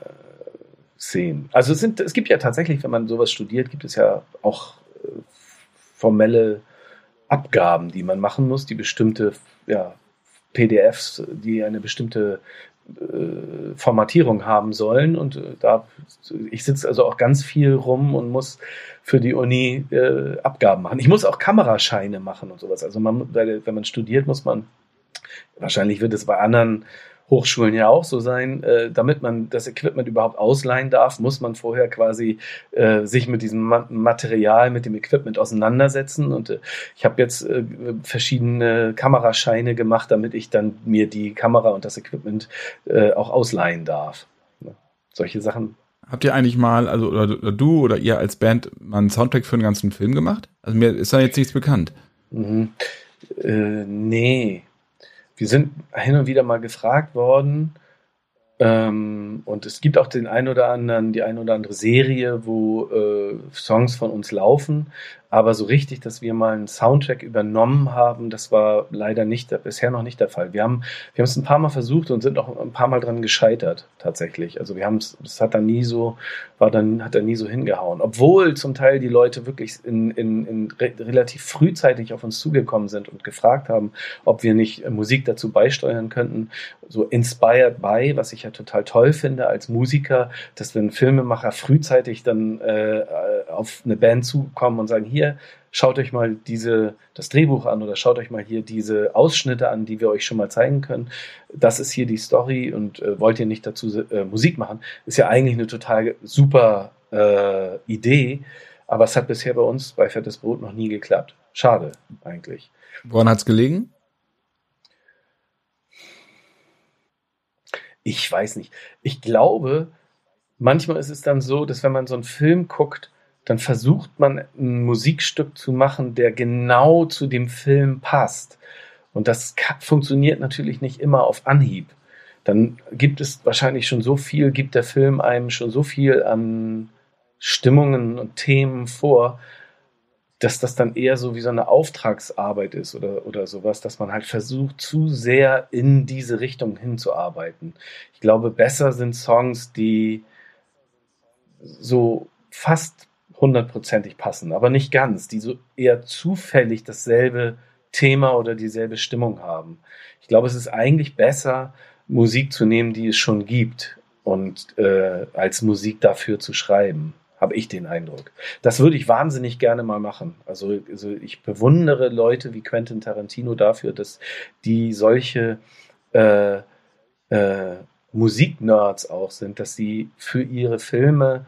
Szenen. Also es, sind, es gibt ja tatsächlich, wenn man sowas studiert, gibt es ja auch äh, formelle Abgaben, die man machen muss, die bestimmte ja, PDFs, die eine bestimmte äh, Formatierung haben sollen. Und äh, da ich sitze also auch ganz viel rum und muss für die Uni äh, Abgaben machen. Ich muss auch Kamerascheine machen und sowas. Also man, wenn man studiert, muss man wahrscheinlich wird es bei anderen Hochschulen ja auch so sein. Äh, damit man das Equipment überhaupt ausleihen darf, muss man vorher quasi äh, sich mit diesem Ma Material, mit dem Equipment auseinandersetzen. Und äh, ich habe jetzt äh, verschiedene Kamerascheine gemacht, damit ich dann mir die Kamera und das Equipment äh, auch ausleihen darf. Ja, solche Sachen. Habt ihr eigentlich mal, also oder, oder, du oder ihr als Band mal einen Soundtrack für einen ganzen Film gemacht? Also mir ist da jetzt nichts bekannt. Mhm. Äh, nee, wir sind hin und wieder mal gefragt worden. Ähm, und es gibt auch den ein oder anderen, die ein oder andere Serie, wo äh, Songs von uns laufen. Aber so richtig, dass wir mal einen Soundtrack übernommen haben, das war leider nicht, bisher noch nicht der Fall. Wir haben, wir haben es ein paar Mal versucht und sind auch ein paar Mal dran gescheitert, tatsächlich. Also wir haben es, es hat dann nie so, war dann, hat dann nie so hingehauen. Obwohl zum Teil die Leute wirklich in, in, in re relativ frühzeitig auf uns zugekommen sind und gefragt haben, ob wir nicht Musik dazu beisteuern könnten. So inspired by, was ich ja total toll finde als Musiker, dass wenn Filmemacher frühzeitig dann äh, auf eine Band zukommen und sagen, hier, hier, schaut euch mal diese, das Drehbuch an oder schaut euch mal hier diese Ausschnitte an, die wir euch schon mal zeigen können. Das ist hier die Story und äh, wollt ihr nicht dazu äh, Musik machen? Ist ja eigentlich eine total super äh, Idee. Aber es hat bisher bei uns bei Fettes Brot noch nie geklappt. Schade, eigentlich. Woran hat es gelegen? Ich weiß nicht. Ich glaube, manchmal ist es dann so, dass wenn man so einen Film guckt, dann versucht man ein Musikstück zu machen, der genau zu dem Film passt. Und das funktioniert natürlich nicht immer auf Anhieb. Dann gibt es wahrscheinlich schon so viel, gibt der Film einem schon so viel an Stimmungen und Themen vor, dass das dann eher so wie so eine Auftragsarbeit ist oder, oder sowas, dass man halt versucht, zu sehr in diese Richtung hinzuarbeiten. Ich glaube, besser sind Songs, die so fast hundertprozentig passen, aber nicht ganz, die so eher zufällig dasselbe Thema oder dieselbe Stimmung haben. Ich glaube, es ist eigentlich besser, Musik zu nehmen, die es schon gibt und äh, als Musik dafür zu schreiben habe ich den Eindruck. Das würde ich wahnsinnig gerne mal machen. Also, also ich bewundere Leute wie Quentin Tarantino dafür, dass die solche äh, äh, Musiknerds auch sind, dass sie für ihre Filme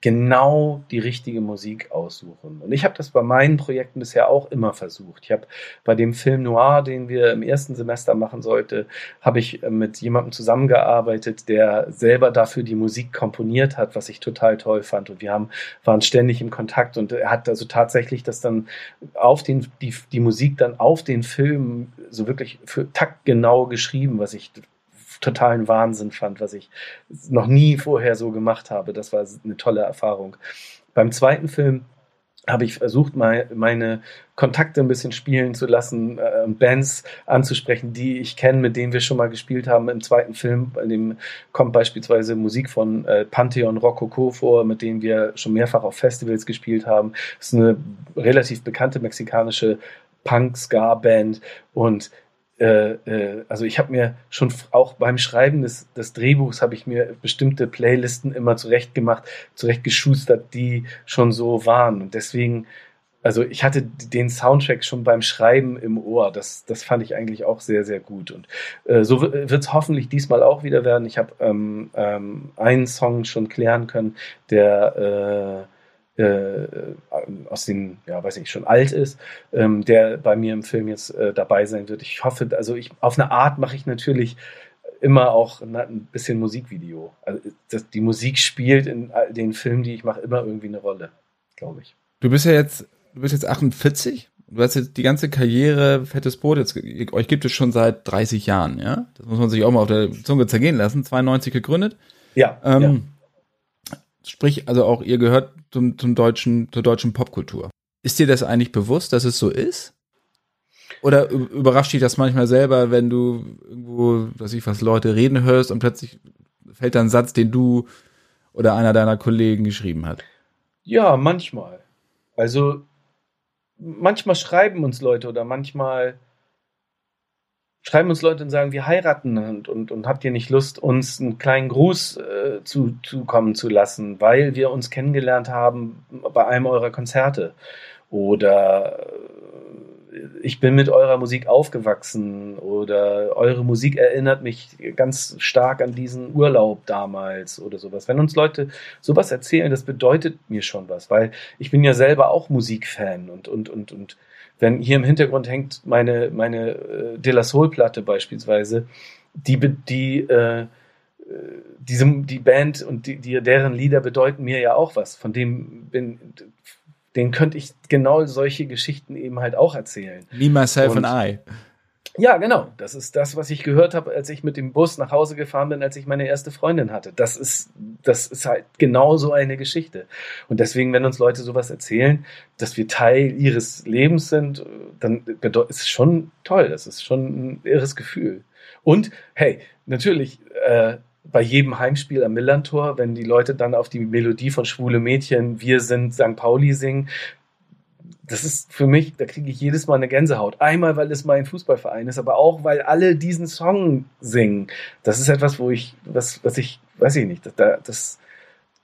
genau die richtige Musik aussuchen. Und ich habe das bei meinen Projekten bisher auch immer versucht. Ich habe bei dem Film Noir, den wir im ersten Semester machen sollte, habe ich äh, mit jemandem zusammengearbeitet, der selber dafür die Musik komponiert hat, was ich total toll fand. Und wir haben, waren ständig im Kontakt und er hat also tatsächlich das dann auf den, die, die Musik dann auf den Film so wirklich für taktgenau geschrieben, was ich totalen Wahnsinn fand, was ich noch nie vorher so gemacht habe. Das war eine tolle Erfahrung. Beim zweiten Film habe ich versucht, meine Kontakte ein bisschen spielen zu lassen, äh, Bands anzusprechen, die ich kenne, mit denen wir schon mal gespielt haben. Im zweiten Film, in dem kommt beispielsweise Musik von äh, Pantheon Rococo vor, mit denen wir schon mehrfach auf Festivals gespielt haben. Das ist eine relativ bekannte mexikanische Punk-Ska-Band und äh, äh, also ich habe mir schon auch beim Schreiben des, des Drehbuchs habe ich mir bestimmte Playlisten immer zurecht gemacht, zurechtgeschustert, die schon so waren. Und deswegen, also ich hatte den Soundtrack schon beim Schreiben im Ohr. Das, das fand ich eigentlich auch sehr, sehr gut. Und äh, so wird es hoffentlich diesmal auch wieder werden. Ich habe ähm, ähm, einen Song schon klären können, der äh, aus den, ja, weiß ich, schon alt ist, ähm, der bei mir im Film jetzt äh, dabei sein wird. Ich hoffe, also ich, auf eine Art mache ich natürlich immer auch ein bisschen Musikvideo. Also das, die Musik spielt in den Filmen, die ich mache, immer irgendwie eine Rolle, glaube ich. Du bist ja jetzt, du bist jetzt 48. Du hast jetzt die ganze Karriere fettes Brot. Jetzt, euch gibt es schon seit 30 Jahren, ja? Das muss man sich auch mal auf der Zunge zergehen lassen. 92 gegründet. Ja. Ähm, ja. Sprich, also auch ihr gehört zum, zum deutschen, zur deutschen Popkultur. Ist dir das eigentlich bewusst, dass es so ist? Oder überrascht dich das manchmal selber, wenn du irgendwo, dass ich was Leute reden hörst und plötzlich fällt da ein Satz, den du oder einer deiner Kollegen geschrieben hat? Ja, manchmal. Also manchmal schreiben uns Leute oder manchmal schreiben uns Leute und sagen, wir heiraten und, und, und habt ihr nicht Lust, uns einen kleinen Gruß äh, zu, zukommen zu lassen, weil wir uns kennengelernt haben bei einem eurer Konzerte. Oder äh, ich bin mit eurer Musik aufgewachsen oder eure Musik erinnert mich ganz stark an diesen Urlaub damals oder sowas. Wenn uns Leute sowas erzählen, das bedeutet mir schon was, weil ich bin ja selber auch Musikfan und, und, und, und wenn hier im Hintergrund hängt meine, meine äh, De La Soul-Platte beispielsweise, die, die, äh, diese, die Band und die, die, deren Lieder bedeuten mir ja auch was. Von dem bin, den könnte ich genau solche Geschichten eben halt auch erzählen. Me, myself und, and I. Ja, genau. Das ist das, was ich gehört habe, als ich mit dem Bus nach Hause gefahren bin, als ich meine erste Freundin hatte. Das ist, das ist halt genau so eine Geschichte. Und deswegen, wenn uns Leute sowas erzählen, dass wir Teil ihres Lebens sind, dann ist es schon toll. Das ist schon ein irres Gefühl. Und hey, natürlich, äh, bei jedem Heimspiel am Millantor, wenn die Leute dann auf die Melodie von Schwule Mädchen, Wir sind St. Pauli singen, das ist für mich, da kriege ich jedes Mal eine Gänsehaut. Einmal, weil es mein Fußballverein ist, aber auch, weil alle diesen Song singen. Das ist etwas, wo ich, was, was ich, weiß ich nicht, das, das,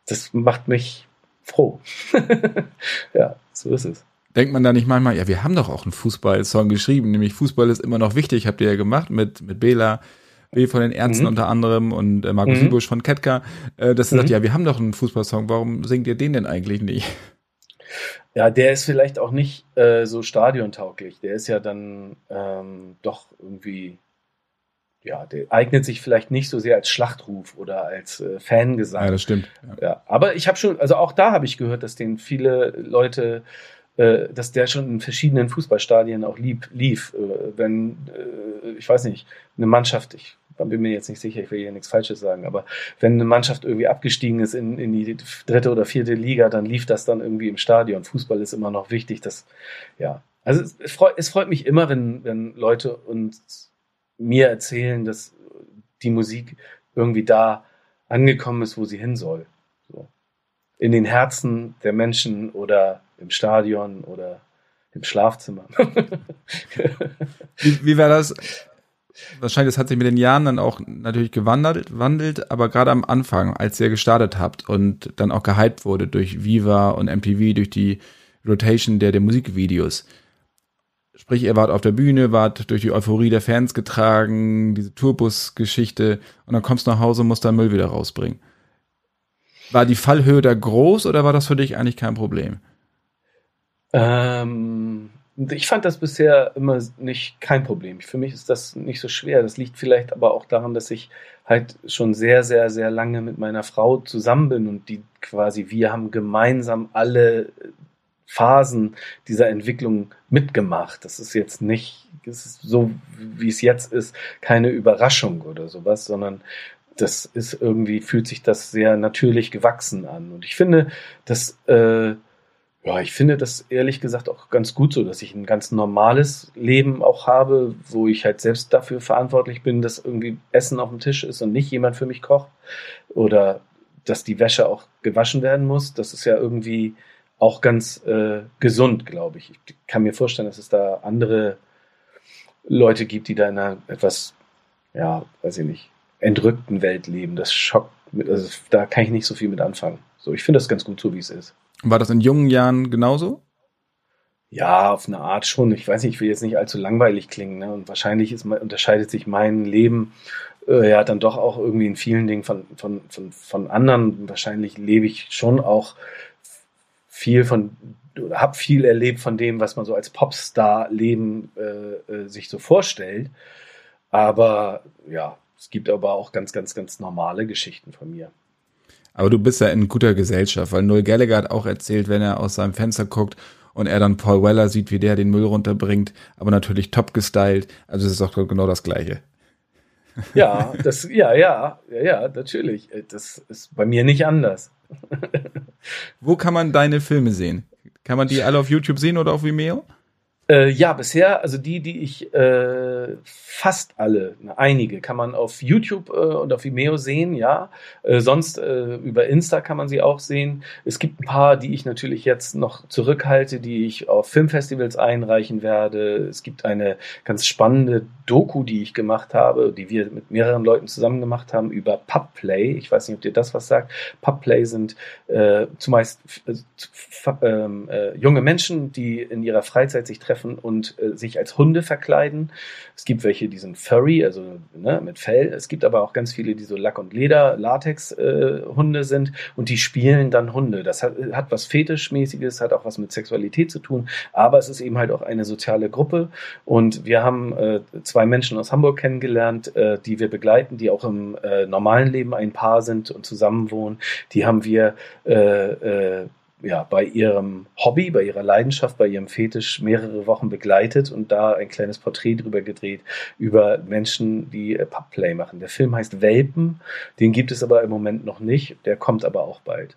das macht mich froh. *laughs* ja, so ist es. Denkt man da nicht manchmal, ja, wir haben doch auch einen Fußball-Song geschrieben, nämlich Fußball ist immer noch wichtig, habt ihr ja gemacht mit, mit Bela. B von den Ärzten mhm. unter anderem und äh, Markus mhm. von Ketka, äh, dass er mhm. sagt, ja, wir haben doch einen Fußballsong, warum singt ihr den denn eigentlich nicht? Ja, der ist vielleicht auch nicht äh, so stadiontauglich. Der ist ja dann ähm, doch irgendwie, ja, der eignet sich vielleicht nicht so sehr als Schlachtruf oder als äh, Fangesang. Ja, das stimmt. Ja, ja aber ich habe schon, also auch da habe ich gehört, dass den viele Leute äh, dass der schon in verschiedenen Fußballstadien auch lieb, lief. Äh, wenn, äh, ich weiß nicht, eine Mannschaft, ich bin mir jetzt nicht sicher, ich will hier nichts Falsches sagen, aber wenn eine Mannschaft irgendwie abgestiegen ist in, in die dritte oder vierte Liga, dann lief das dann irgendwie im Stadion. Fußball ist immer noch wichtig, dass, ja. Also es, es, freut, es freut mich immer, wenn, wenn Leute uns mir erzählen, dass die Musik irgendwie da angekommen ist, wo sie hin soll. So. In den Herzen der Menschen oder im Stadion oder im Schlafzimmer. wie, wie war das? Wahrscheinlich, das hat sich mit den Jahren dann auch natürlich gewandelt, wandelt, aber gerade am Anfang, als ihr gestartet habt und dann auch gehypt wurde durch Viva und MTV, durch die Rotation der, der Musikvideos. Sprich, ihr wart auf der Bühne, wart durch die Euphorie der Fans getragen, diese Tourbus-Geschichte und dann kommst du nach Hause und musst deinen Müll wieder rausbringen. War die Fallhöhe da groß oder war das für dich eigentlich kein Problem? Ähm, ich fand das bisher immer nicht kein Problem. Für mich ist das nicht so schwer. Das liegt vielleicht aber auch daran, dass ich halt schon sehr, sehr, sehr lange mit meiner Frau zusammen bin und die quasi, wir haben gemeinsam alle Phasen dieser Entwicklung mitgemacht. Das ist jetzt nicht, ist so, wie es jetzt ist, keine Überraschung oder sowas, sondern das ist irgendwie, fühlt sich das sehr natürlich gewachsen an. Und ich finde, dass äh, ja, ich finde das ehrlich gesagt auch ganz gut so, dass ich ein ganz normales Leben auch habe, wo ich halt selbst dafür verantwortlich bin, dass irgendwie Essen auf dem Tisch ist und nicht jemand für mich kocht oder dass die Wäsche auch gewaschen werden muss. Das ist ja irgendwie auch ganz äh, gesund, glaube ich. Ich kann mir vorstellen, dass es da andere Leute gibt, die da in einer etwas, ja, weiß ich nicht, entrückten Welt leben. Das schockt, also da kann ich nicht so viel mit anfangen. So, ich finde das ganz gut so, wie es ist. War das in jungen Jahren genauso? Ja, auf eine Art schon. Ich weiß nicht, ich will jetzt nicht allzu langweilig klingen. Ne? Und wahrscheinlich ist, unterscheidet sich mein Leben äh, ja dann doch auch irgendwie in vielen Dingen von, von, von, von anderen. Wahrscheinlich lebe ich schon auch viel von oder habe viel erlebt von dem, was man so als Popstar-Leben äh, äh, sich so vorstellt. Aber ja, es gibt aber auch ganz, ganz, ganz normale Geschichten von mir. Aber du bist ja in guter Gesellschaft, weil Noel Gallagher hat auch erzählt, wenn er aus seinem Fenster guckt und er dann Paul Weller sieht, wie der den Müll runterbringt, aber natürlich top gestylt. Also es ist doch genau das Gleiche. Ja, das, ja, ja, ja, ja, natürlich. Das ist bei mir nicht anders. Wo kann man deine Filme sehen? Kann man die alle auf YouTube sehen oder auf Vimeo? Äh, ja, bisher, also die, die ich äh, fast alle, einige kann man auf YouTube äh, und auf Vimeo sehen, ja. Äh, sonst äh, über Insta kann man sie auch sehen. Es gibt ein paar, die ich natürlich jetzt noch zurückhalte, die ich auf Filmfestivals einreichen werde. Es gibt eine ganz spannende Doku, die ich gemacht habe, die wir mit mehreren Leuten zusammen gemacht haben über Pubplay. Ich weiß nicht, ob dir das was sagt. Pubplay sind äh, zumeist ähm, äh, junge Menschen, die in ihrer Freizeit sich treffen treffen und äh, sich als Hunde verkleiden. Es gibt welche, die sind furry, also ne, mit Fell. Es gibt aber auch ganz viele, die so Lack- und Leder, Latex-Hunde äh, sind und die spielen dann Hunde. Das hat, hat was Fetischmäßiges, hat auch was mit Sexualität zu tun, aber es ist eben halt auch eine soziale Gruppe und wir haben äh, zwei Menschen aus Hamburg kennengelernt, äh, die wir begleiten, die auch im äh, normalen Leben ein Paar sind und zusammenwohnen. Die haben wir äh, ja, bei ihrem Hobby, bei ihrer Leidenschaft, bei ihrem Fetisch mehrere Wochen begleitet und da ein kleines Porträt drüber gedreht über Menschen, die äh, Pubplay machen. Der Film heißt Welpen, den gibt es aber im Moment noch nicht, der kommt aber auch bald.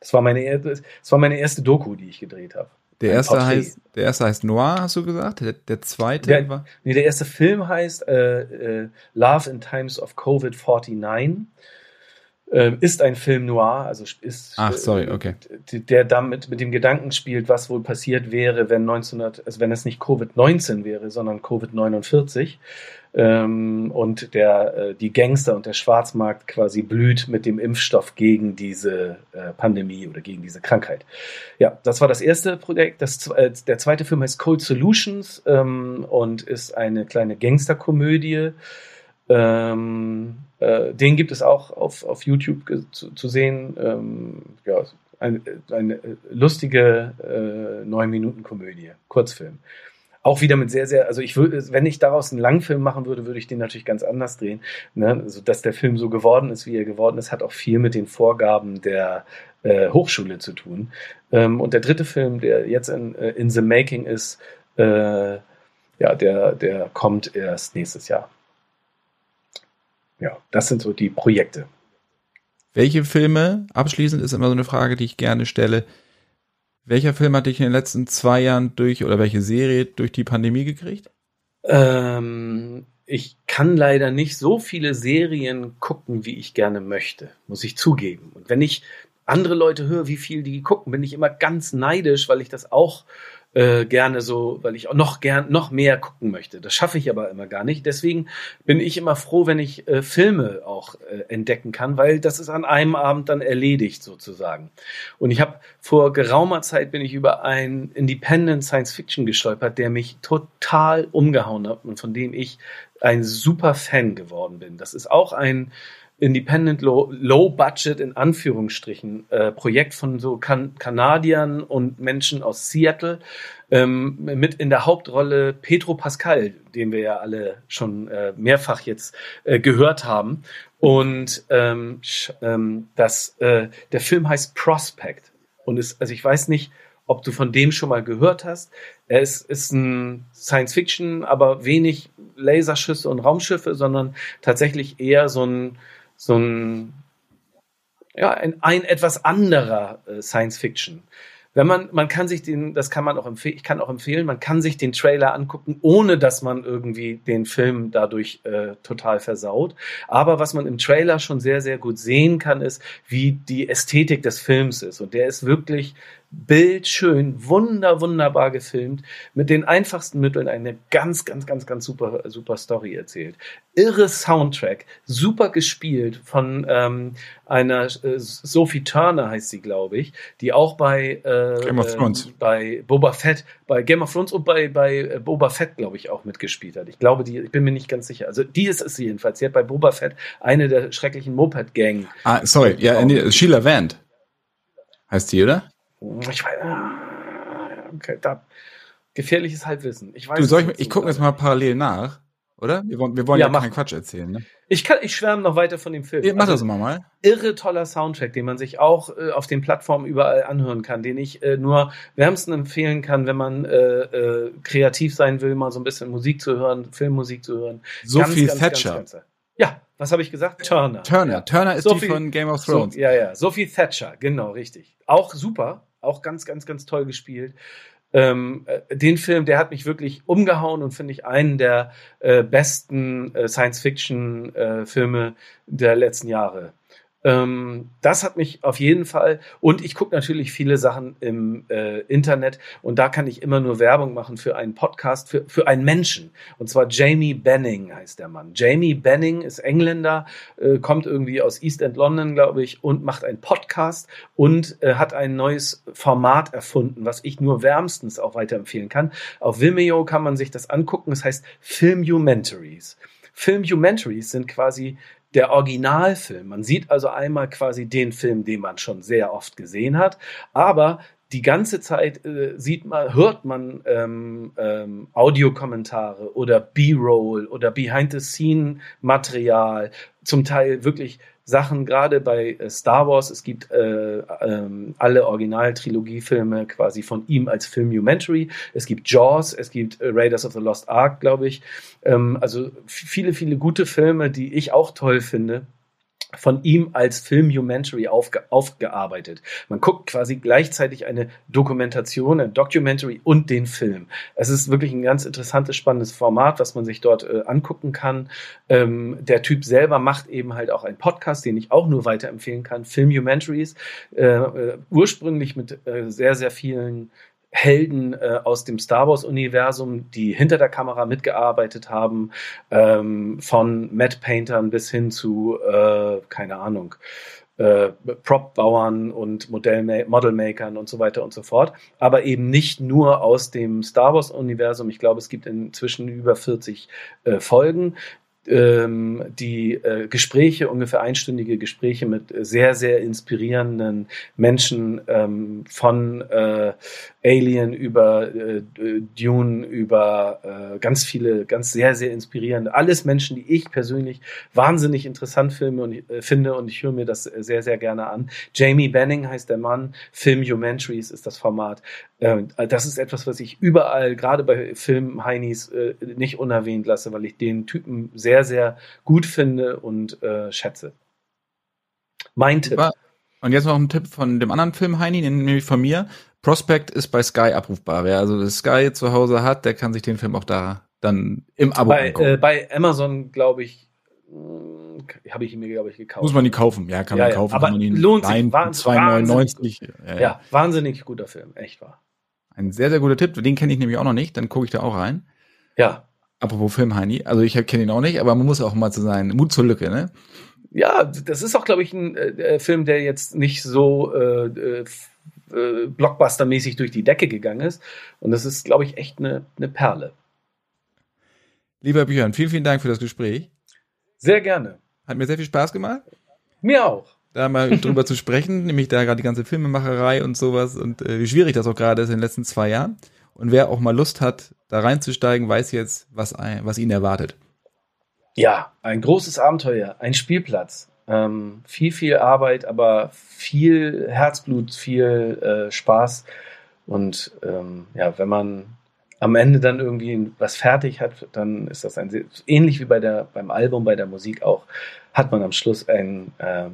Das war meine, das war meine erste Doku, die ich gedreht habe. Der erste, heißt, der erste heißt Noir, hast du gesagt? Der, der zweite der, war? Nee, der erste Film heißt äh, äh, Love in Times of Covid-49 ähm, ist ein Film noir, also ist Ach, sorry, okay. der damit mit dem Gedanken spielt, was wohl passiert wäre, wenn 1900, also wenn es nicht Covid-19 wäre, sondern Covid-49 ähm, und der äh, die Gangster und der Schwarzmarkt quasi blüht mit dem Impfstoff gegen diese äh, Pandemie oder gegen diese Krankheit. Ja, das war das erste Projekt. Das, äh, der zweite Film heißt Cold Solutions ähm, und ist eine kleine Gangsterkomödie. Ähm, äh, den gibt es auch auf, auf YouTube zu, zu sehen. Ähm, ja, eine, eine lustige äh, neun Minuten Komödie, Kurzfilm. Auch wieder mit sehr, sehr, also ich würde, wenn ich daraus einen Langfilm machen würde, würde ich den natürlich ganz anders drehen. Ne? Also, dass der Film so geworden ist, wie er geworden ist, hat auch viel mit den Vorgaben der äh, Hochschule zu tun. Ähm, und der dritte Film, der jetzt in, äh, in the making ist, äh, ja, der, der kommt erst nächstes Jahr. Ja, das sind so die Projekte. Welche Filme, abschließend ist immer so eine Frage, die ich gerne stelle, welcher Film hat dich in den letzten zwei Jahren durch oder welche Serie durch die Pandemie gekriegt? Ähm, ich kann leider nicht so viele Serien gucken, wie ich gerne möchte, muss ich zugeben. Und wenn ich andere Leute höre, wie viel die gucken, bin ich immer ganz neidisch, weil ich das auch äh, gerne so, weil ich auch noch gern noch mehr gucken möchte. Das schaffe ich aber immer gar nicht. Deswegen bin ich immer froh, wenn ich äh, Filme auch äh, entdecken kann, weil das ist an einem Abend dann erledigt sozusagen. Und ich habe vor geraumer Zeit bin ich über ein Independent Science Fiction gestolpert, der mich total umgehauen hat und von dem ich ein super Fan geworden bin. Das ist auch ein Independent Low, Low Budget in Anführungsstrichen äh, Projekt von so kan Kanadiern und Menschen aus Seattle ähm, mit in der Hauptrolle Pedro Pascal, den wir ja alle schon äh, mehrfach jetzt äh, gehört haben. Und ähm, ähm, das, äh, der Film heißt Prospect und ist, also ich weiß nicht, ob du von dem schon mal gehört hast. Er ist, ist ein Science Fiction, aber wenig Laserschüsse und Raumschiffe, sondern tatsächlich eher so ein so ein, ja, ein, ein etwas anderer äh, Science Fiction. Wenn man, man kann sich den, das kann man auch empfehlen, ich kann auch empfehlen, man kann sich den Trailer angucken, ohne dass man irgendwie den Film dadurch äh, total versaut. Aber was man im Trailer schon sehr, sehr gut sehen kann, ist, wie die Ästhetik des Films ist. Und der ist wirklich bildschön, wunder, wunderbar gefilmt, mit den einfachsten Mitteln eine ganz, ganz, ganz, ganz super, super Story erzählt. Irre Soundtrack, super gespielt von ähm, einer äh, Sophie Turner heißt sie, glaube ich, die auch bei äh, Game of Thrones. Äh, bei Boba Fett, bei Game of Thrones und bei, bei äh, Boba Fett, glaube ich, auch mitgespielt hat. Ich glaube, die, ich bin mir nicht ganz sicher. Also die ist es jedenfalls. Sie hat bei Boba Fett eine der schrecklichen Moped-Gang. Ah, sorry, ja, nee, Sheila Vand heißt die, oder? Ich weiß. Okay, da. Gefährliches Halbwissen. Ich weiß. Du, soll ich, ich gucke jetzt mal parallel nach, oder? Wir wollen, wir wollen ja, ja keinen Quatsch erzählen, ne? Ich kann, ich schwärme noch weiter von dem Film. Ja, mach also, das mal mal. Irre toller Soundtrack, den man sich auch äh, auf den Plattformen überall anhören kann, den ich äh, nur wärmsten empfehlen kann, wenn man äh, äh, kreativ sein will, mal so ein bisschen Musik zu hören, Filmmusik zu hören. Sophie ganz, Thatcher. Ganz, ganz, ja, was habe ich gesagt? Turner. Turner. Turner ist Sophie, die von Game of Thrones. So, ja, ja. Sophie Thatcher, genau, richtig. Auch super, auch ganz, ganz, ganz toll gespielt. Ähm, äh, den Film, der hat mich wirklich umgehauen und finde ich einen der äh, besten äh, Science-Fiction-Filme äh, der letzten Jahre. Ähm, das hat mich auf jeden Fall. Und ich gucke natürlich viele Sachen im äh, Internet und da kann ich immer nur Werbung machen für einen Podcast, für, für einen Menschen. Und zwar Jamie Benning heißt der Mann. Jamie Benning ist Engländer, äh, kommt irgendwie aus East End London, glaube ich, und macht einen Podcast und äh, hat ein neues Format erfunden, was ich nur wärmstens auch weiterempfehlen kann. Auf Vimeo kann man sich das angucken. Es heißt Filmumentaries. Filmumentaries sind quasi der Originalfilm. Man sieht also einmal quasi den Film, den man schon sehr oft gesehen hat, aber die ganze Zeit äh, sieht man, hört man ähm, ähm, Audiokommentare oder B-Roll oder Behind-the-Scene-Material, zum Teil wirklich Sachen, gerade bei äh, Star Wars, es gibt äh, ähm, alle Original-Trilogiefilme quasi von ihm als Filmumentary. Es gibt Jaws, es gibt äh, Raiders of the Lost Ark, glaube ich. Ähm, also viele, viele gute Filme, die ich auch toll finde von ihm als Filmumentary aufge aufgearbeitet. Man guckt quasi gleichzeitig eine Dokumentation, ein Documentary und den Film. Es ist wirklich ein ganz interessantes, spannendes Format, was man sich dort äh, angucken kann. Ähm, der Typ selber macht eben halt auch einen Podcast, den ich auch nur weiterempfehlen kann, Filmumentaries, äh, äh, ursprünglich mit äh, sehr, sehr vielen Helden äh, aus dem Star Wars-Universum, die hinter der Kamera mitgearbeitet haben, ähm, von Matt Paintern bis hin zu, äh, keine Ahnung, äh, Prop-Bauern und Modelmakern und so weiter und so fort. Aber eben nicht nur aus dem Star Wars-Universum. Ich glaube, es gibt inzwischen über 40 äh, Folgen ähm, die äh, Gespräche, ungefähr einstündige Gespräche mit sehr, sehr inspirierenden Menschen ähm, von äh, Alien über äh, Dune, über äh, ganz viele, ganz sehr, sehr inspirierende, alles Menschen, die ich persönlich wahnsinnig interessant filme und, äh, finde und ich höre mir das sehr, sehr gerne an. Jamie Benning heißt der Mann, Filmumentaries ist das Format. Äh, das ist etwas, was ich überall, gerade bei Film-Heinis, äh, nicht unerwähnt lasse, weil ich den Typen sehr, sehr gut finde und äh, schätze. Mein Tipp. Und jetzt noch ein Tipp von dem anderen Film Heini, nämlich von mir. Prospect ist bei Sky abrufbar. Wer also das Sky zu Hause hat, der kann sich den Film auch da dann im Abo bei, angucken. Äh, bei Amazon, glaube ich, hm, habe ich ihn mir, glaube ich, gekauft. Muss man die kaufen, ja, kann ja, man kaufen. Aber man ihn lohnt sich. 2,99. Ja, ja, wahnsinnig guter Film, echt wahr. Ein sehr, sehr guter Tipp. Den kenne ich nämlich auch noch nicht. Dann gucke ich da auch rein. Ja. Apropos Film, Heini. Also ich kenne ihn auch nicht, aber man muss auch mal zu sein. Mut zur Lücke, ne? Ja, das ist auch, glaube ich, ein äh, Film, der jetzt nicht so äh, äh, äh, Blockbuster-mäßig durch die Decke gegangen ist. Und das ist, glaube ich, echt eine, eine Perle. Lieber Björn, vielen, vielen Dank für das Gespräch. Sehr gerne. Hat mir sehr viel Spaß gemacht. Mir auch. Da mal *laughs* drüber zu sprechen, nämlich da gerade die ganze Filmemacherei und sowas und äh, wie schwierig das auch gerade ist in den letzten zwei Jahren. Und wer auch mal Lust hat, da reinzusteigen, weiß jetzt, was, was ihn erwartet. Ja, ein großes Abenteuer, ein Spielplatz. Ähm, viel, viel Arbeit, aber viel Herzblut, viel äh, Spaß. Und ähm, ja, wenn man am Ende dann irgendwie was fertig hat, dann ist das ein ähnlich wie bei der beim Album, bei der Musik auch, hat man am Schluss ein äh,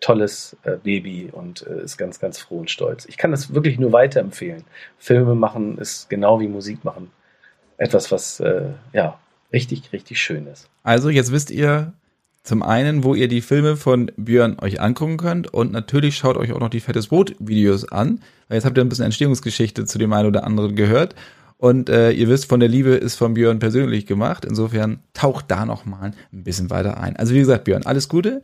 tolles äh, Baby und äh, ist ganz, ganz froh und stolz. Ich kann das wirklich nur weiterempfehlen. Filme machen ist genau wie Musik machen etwas, was äh, ja richtig, richtig schön ist. Also jetzt wisst ihr zum einen, wo ihr die Filme von Björn euch angucken könnt und natürlich schaut euch auch noch die Fettes Brot Videos an, weil jetzt habt ihr ein bisschen Entstehungsgeschichte zu dem einen oder anderen gehört und äh, ihr wisst, von der Liebe ist von Björn persönlich gemacht. Insofern taucht da noch mal ein bisschen weiter ein. Also wie gesagt, Björn, alles Gute,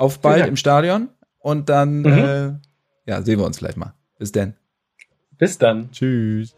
auf bald im Stadion und dann mhm. äh, ja sehen wir uns gleich mal. Bis dann. Bis dann. Tschüss.